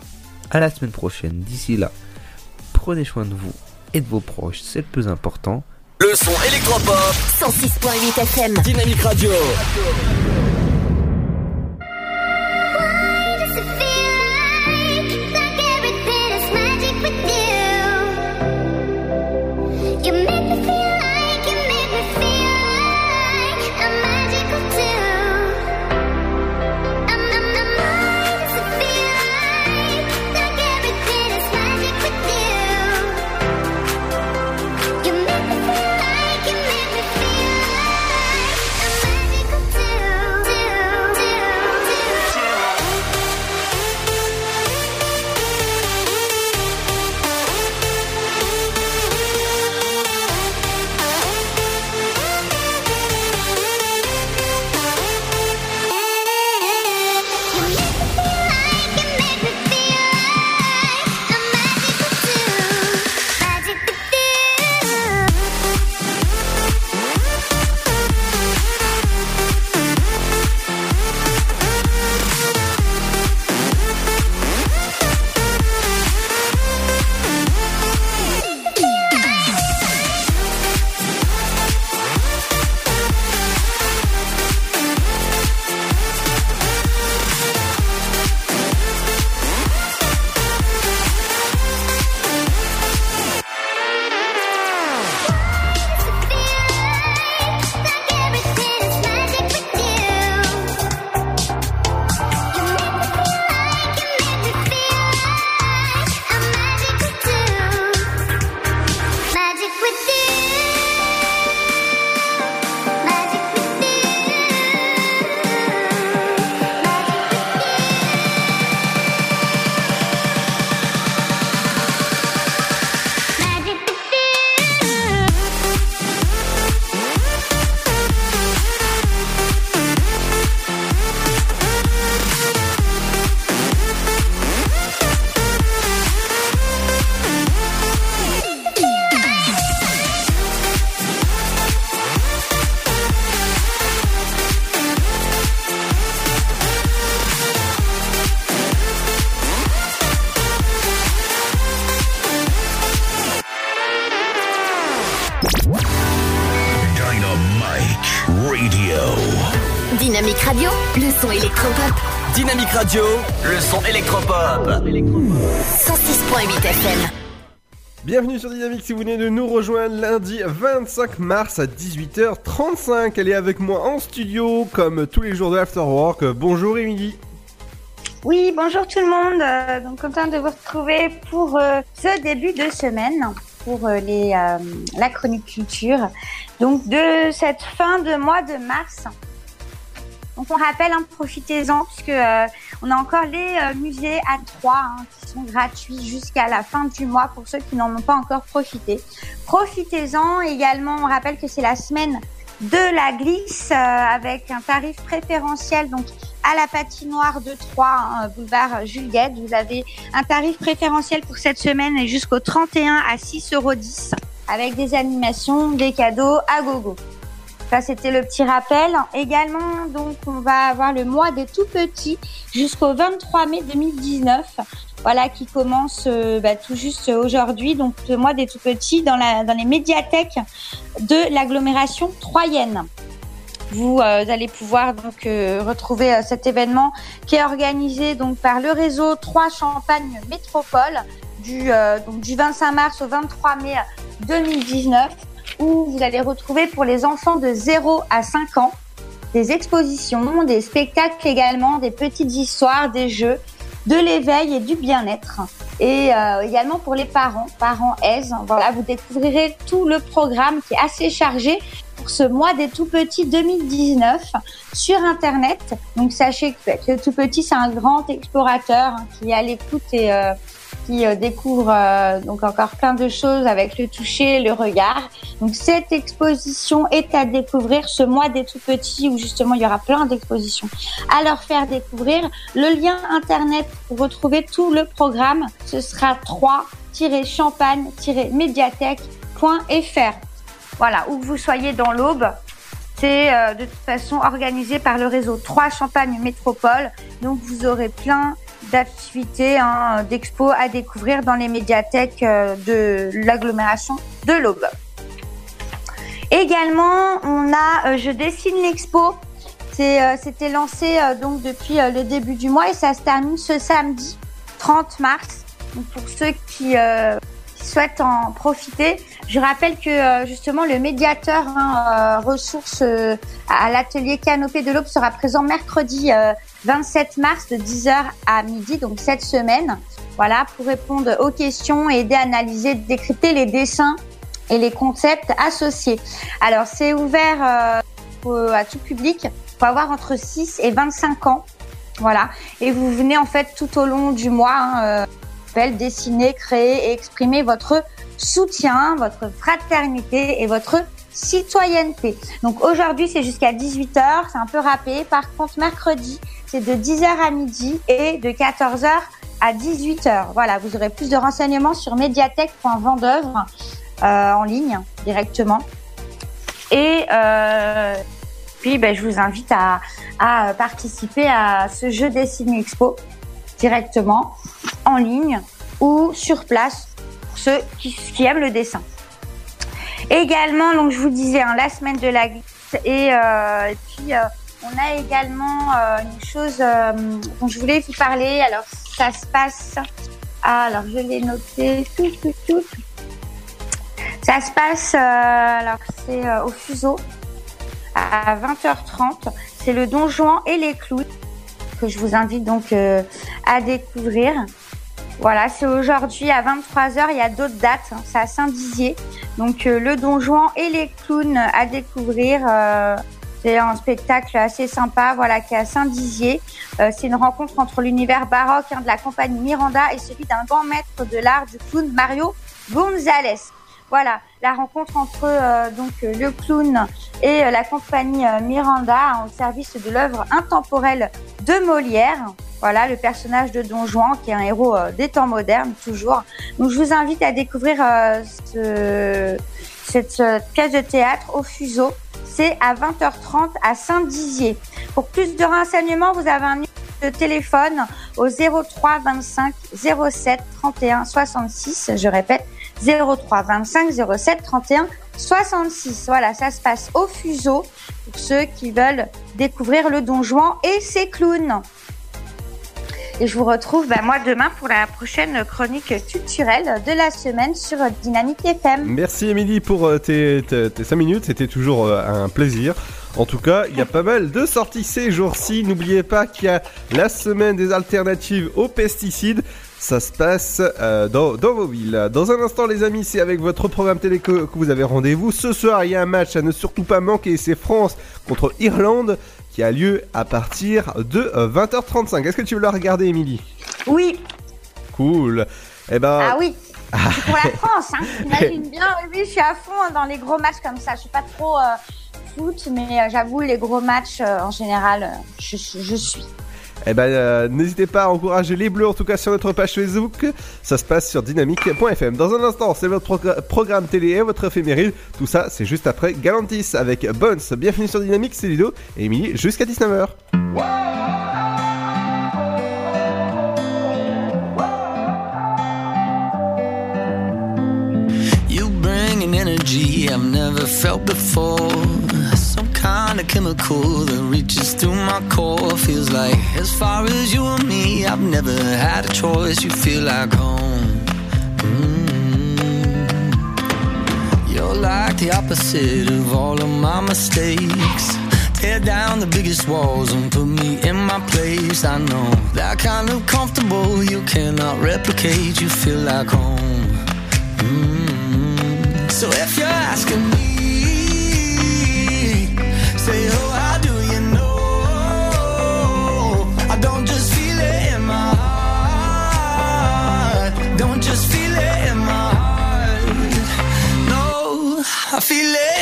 à la semaine prochaine. D'ici là, prenez soin de vous et de vos proches, c'est le plus important. Le son électropop 106.8 FM. Dynamique Radio. You make me Bienvenue sur Dynamique si vous venez de nous rejoindre lundi 25 mars à 18h35. Elle est avec moi en studio comme tous les jours de l'Afterwork. Bonjour Émilie. Oui, bonjour tout le monde. Euh, donc content de vous retrouver pour euh, ce début de semaine pour euh, les, la chronique culture. Donc de cette fin de mois de mars. Donc on rappelle, hein, profitez-en puisque euh, on a encore les euh, musées à Troyes hein, qui sont gratuits jusqu'à la fin du mois pour ceux qui n'en ont pas encore profité. Profitez-en également. On rappelle que c'est la semaine de la glisse euh, avec un tarif préférentiel donc à la patinoire de Troyes, hein, boulevard Gued. Vous avez un tarif préférentiel pour cette semaine jusqu'au 31 à 6,10 euros avec des animations, des cadeaux à gogo. Ça, c'était le petit rappel. Également, donc, on va avoir le mois des tout petits jusqu'au 23 mai 2019. Voilà, qui commence euh, bah, tout juste aujourd'hui. Donc, le mois des tout petits dans, les médiathèques de l'agglomération troyenne. Vous euh, allez pouvoir donc euh, retrouver cet événement qui est organisé par le réseau 3 Champagne Métropole du, donc, du 25 mars au 23 mai 2019 où vous allez retrouver pour les enfants de 0 à 5 ans des expositions, des spectacles également, des petites histoires, des jeux, de l'éveil et du bien-être. Et euh, également pour les parents, parents aise. Voilà, vous découvrirez tout le programme qui est assez chargé pour ce mois des tout petits 2019 sur Internet. Donc sachez que le tout petit, c'est un grand explorateur hein, qui est à l'écoute et euh, qui euh, découvre euh, donc encore plein de choses avec le toucher, le regard. Donc cette exposition est à découvrir ce mois des tout petits où justement il y aura plein d'expositions à leur faire découvrir. Le lien internet pour retrouver tout le programme, ce sera 3-champagne-médiathèque.fr. Voilà, où que vous soyez dans l'Aube, c'est euh, de toute façon organisé par le réseau 3 Champagne Métropole. Donc vous aurez plein d'activités, hein, d'expos à découvrir dans les médiathèques euh, de l'agglomération de l'Aube. Également, on a euh, Je dessine l'expo. Euh, C'était lancé donc depuis le début du mois et ça se termine ce samedi 30 mars. Donc, pour ceux qui, souhaitent en profiter, je rappelle que justement le médiateur hein, ressources à l'atelier Canopée de l'Aube sera présent mercredi 27 mars de 10h à midi, donc cette semaine. Voilà, pour répondre aux questions et aider à analyser, décrypter les dessins et les concepts associés. Alors c'est ouvert euh, à tout public. Faut avoir entre 6 et 25 ans. Voilà. Et vous venez en fait tout au long du mois hein, euh, dessiner, créer et exprimer votre soutien, votre fraternité et votre citoyenneté. Donc aujourd'hui c'est jusqu'à 18h, c'est un peu râpé. Par contre mercredi c'est de 10h à midi et de 14h à 18h. Voilà, vous aurez plus de renseignements sur médiathèque.vendœuvre euh, en ligne directement. Et euh, puis, ben, je vous invite à, participer à ce jeu Dessine Expo directement en ligne ou sur place pour ceux qui aiment le dessin. Également, donc je vous disais, hein, la semaine de la glisse et, euh, puis euh, on a également euh, une chose dont je voulais vous parler. Alors ça se passe. Ah, alors je l'ai noté. Tout, tout, tout. Ça se passe. alors c'est au fuseau à 20h30. C'est le Don Juan et les clowns que je vous invite donc à découvrir. Voilà, c'est aujourd'hui à 23h. Il y a d'autres dates. hein, c'est à Saint-Dizier. Donc euh, le Don et les clowns à découvrir. euh, c'est un spectacle assez sympa, voilà, qui est à Saint-Dizier. Euh, c'est une rencontre entre l'univers baroque hein, de la compagnie Miranda et celui d'un grand maître de l'art du clown Mario Gonzalez. Voilà, la rencontre entre euh, donc euh, le clown et euh, la compagnie Miranda au service de l'œuvre intemporelle de Molière. Voilà, le personnage de Don Juan, qui est un héros des temps modernes, toujours. Donc, je vous invite à découvrir ce- cette pièce de théâtre au fuseau. C'est à 20h30 à Saint-Dizier. Pour plus de renseignements, vous avez un numéro de téléphone au 03 25 07 31 66. Je répète, 03 25 07 31 66. Voilà, ça se passe au fuseau pour ceux qui veulent découvrir le Don Juan et ses clowns. Et je vous retrouve bah, moi demain pour la prochaine chronique culturelle de la semaine sur Dynamique FM. Merci Émilie pour euh, tes, tes, tes 5 minutes, c'était toujours euh, un plaisir. En tout cas, il y a pas mal de sorties ces jours-ci. N'oubliez pas qu'il y a la semaine des alternatives aux pesticides. Ça se passe euh, dans, dans vos villes. Dans un instant, les amis, c'est avec votre programme télé que, que vous avez rendez-vous. Ce soir, il y a un match à ne surtout pas manquer. C'est France contre Irlande qui a lieu à partir de euh, 20h35. Est-ce que tu veux la regarder, Émilie? Oui. Cool. Eh ben. Ah oui. C'est pour la France, hein. Imagine bien. Oui, je suis à fond dans les gros matchs comme ça. Je suis pas trop euh, foot, mais euh, j'avoue, les gros matchs, euh, en général, euh, je, je suis. Eh ben, euh, n'hésitez pas à encourager les Bleus, en tout cas sur notre page Facebook. Ça se passe sur dynamique.fm. Dans un instant, c'est votre progr- programme télé et votre éphéméride. Tout ça, c'est juste après Galantis avec Bones. Bienvenue sur Dynamique, c'est Ludo et Émilie jusqu'à 19h. You bring an energy I've never felt before. Kind of chemical that reaches through my core. Feels like as far as you and me, I've never had a choice. You feel like home. Mm. You're like the opposite of all of my mistakes. Tear down the biggest walls and put me in my place. I know that kind of comfortable you cannot replicate. You feel like home. So if you're asking me, I feel it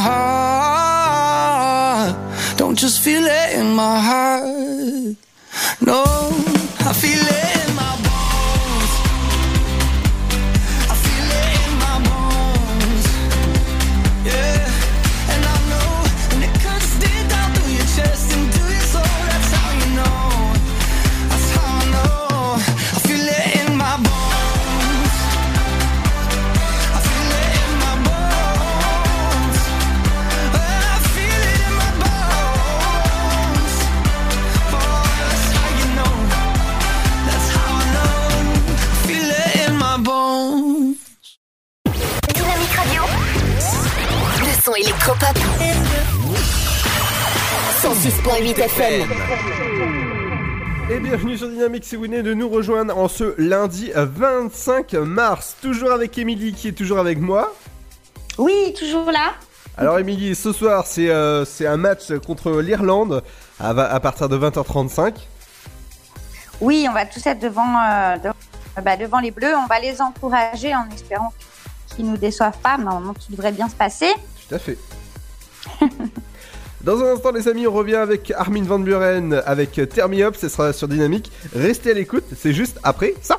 heart. Don't just feel it in my heart. 106.8 FM. Et bienvenue sur Dynamique, si vous venez de nous rejoindre en ce lundi 25 mars. Toujours avec Émilie qui est toujours avec moi. Oui, toujours là. Alors Émilie, ce soir c'est euh, c'est un match contre l'Irlande à, partir de 20h35. Oui, on va tous être devant, euh, devant, bah, devant les Bleus. On va les encourager en espérant qu'ils nous déçoivent pas. Normalement, tout devrait bien se passer. Tout à fait. Dans un instant les amis, on revient avec Armin Van Buren avec Up, ce sera sur Dynamique. Restez à l'écoute, c'est juste après ça.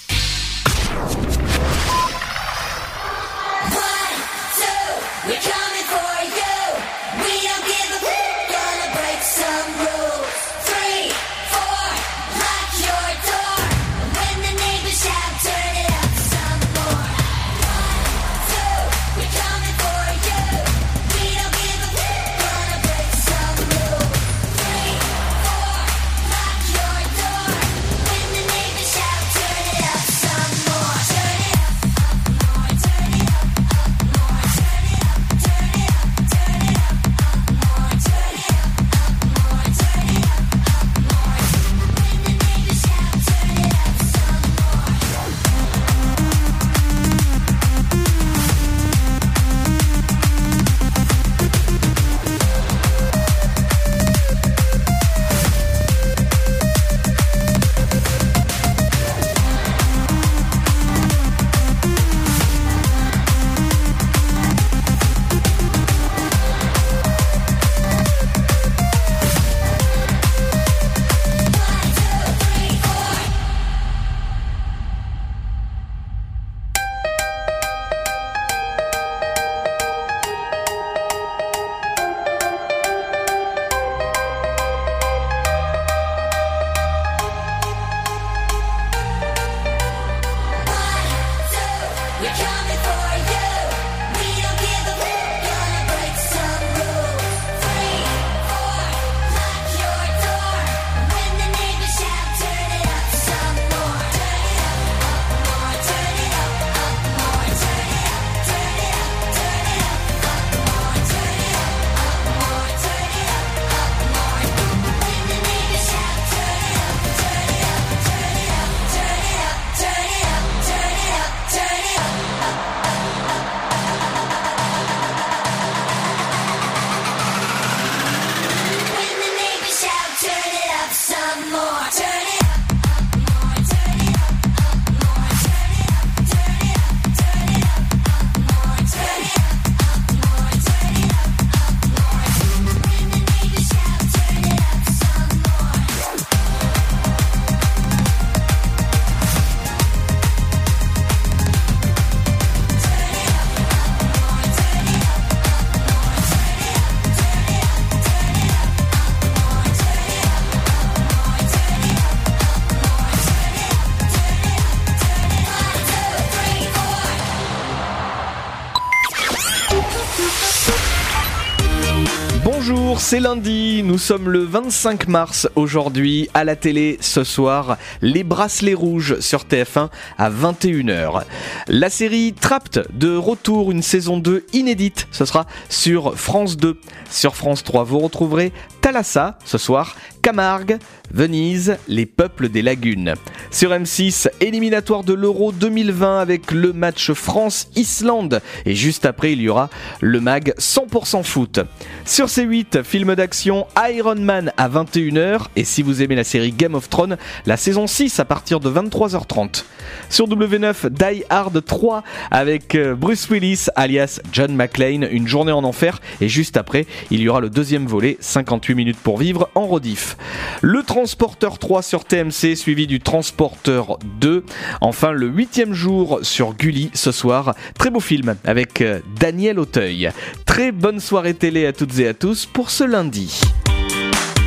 c'est lundi, nous sommes le 25 mars aujourd'hui à la télé ce soir, les bracelets rouges sur TF1 à 21h. La série Trapped de retour, une saison 2 inédite, ce sera sur France 2. Sur France 3, vous retrouverez Thalassa ce soir, Camargue, Venise, les peuples des lagunes. Sur M6, éliminatoire de l'Euro 2020 avec le match France-Islande. Et juste après, il y aura le mag 100% foot. Sur C8, 8, film d'action Iron Man à 21h. Et si vous aimez la série Game of Thrones, la saison 6 à partir de 23h30. Sur W9, Die Hard 3 avec euh, Bruce Willis alias John McClane, une journée en enfer. Et juste après, il y aura le deuxième volet, 58 minutes pour vivre, en rediff. Le Transporteur 3 sur TMC, suivi du Transporteur 2. Enfin, le huitième jour sur Gulli ce soir. Très beau film avec euh, Daniel Auteuil. Très bonne soirée télé à toutes et à tous pour ce lundi.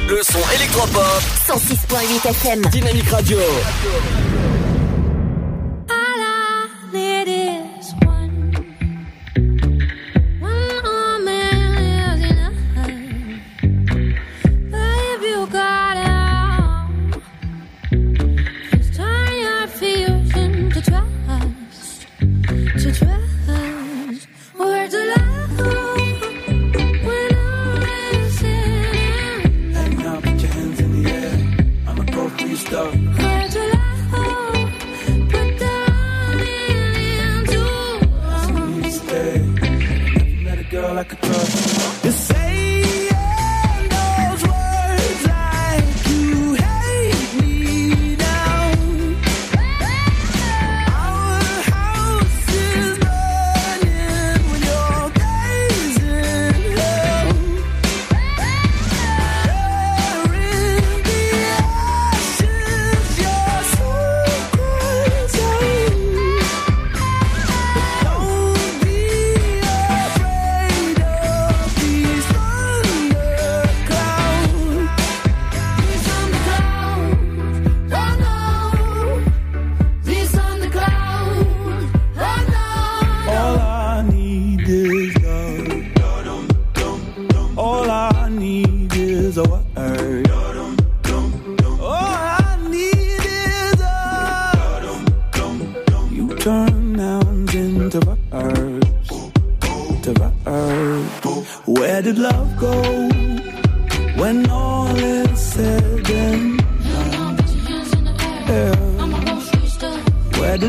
Le son électropop. 106.8 FM. Dynamique Radio. It is go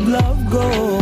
love go?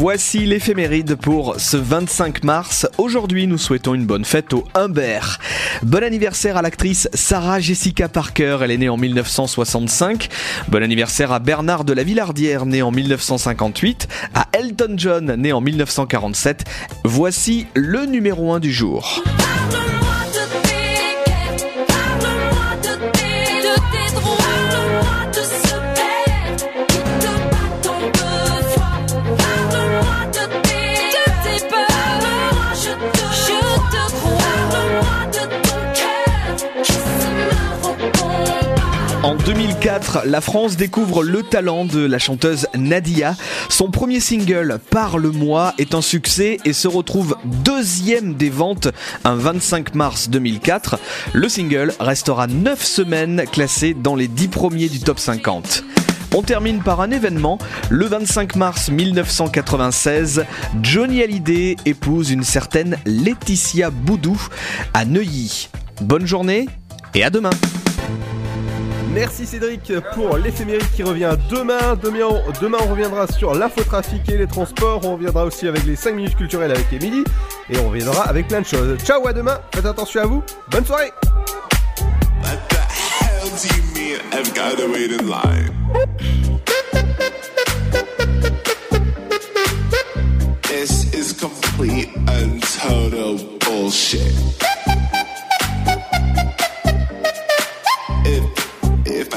Voici l'éphéméride pour ce 25 mars. Aujourd'hui, nous souhaitons une bonne fête au Humbert. Bon anniversaire à l'actrice Sarah Jessica Parker, elle est née en 1965. Bon anniversaire à Bernard de la Villardière, né en 1958. À Elton John, né en 1947. Voici le numéro 1 du jour. 2004, la France découvre le talent de la chanteuse Nadia. Son premier single, Parle-moi, est un succès et se retrouve deuxième des ventes un 25 mars 2004. Le single restera 9 semaines classé dans les 10 premiers du top 50. On termine par un événement. Le 25 mars 1996, Johnny Hallyday épouse une certaine Laetitia Boudou à Neuilly. Bonne journée et à demain. Merci Cédric pour l'éphéméride qui revient demain. Demain on, reviendra sur l'infotrafic et les transports. On reviendra aussi avec les 5 minutes culturelles avec Émilie. Et on reviendra avec plein de choses. Ciao, à demain. Faites attention à vous. Bonne soirée.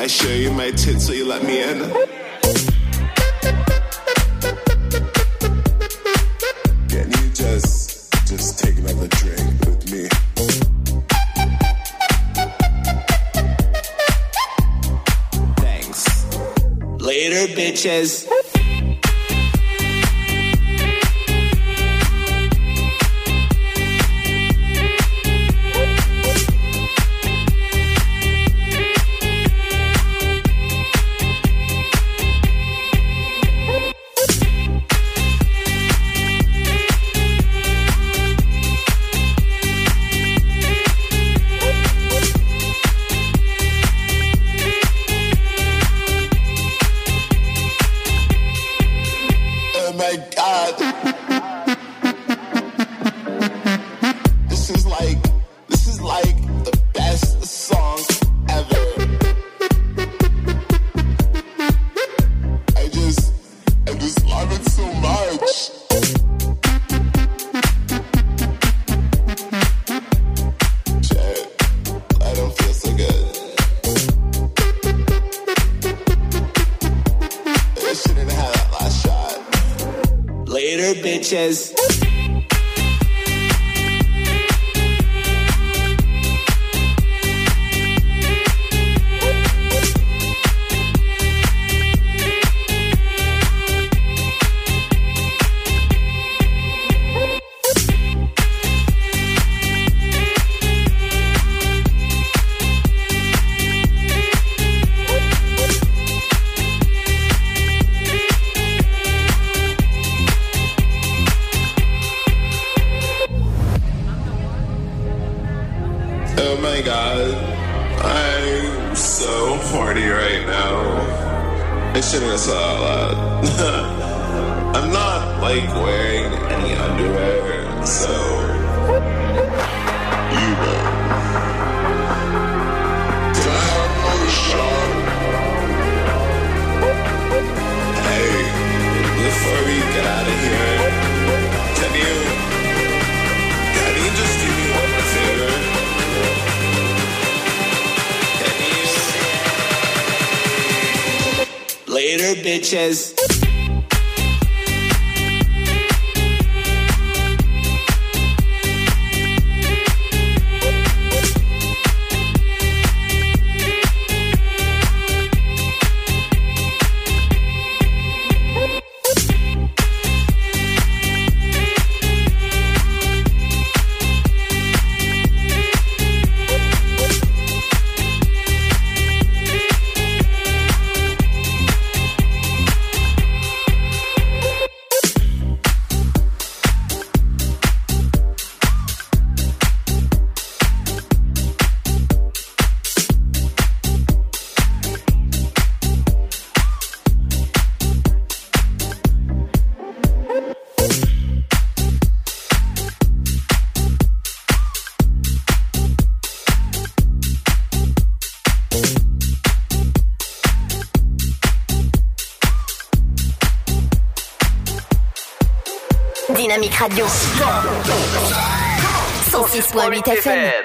I show you my tits, so you let me in? Can Radio. 106.8 FM.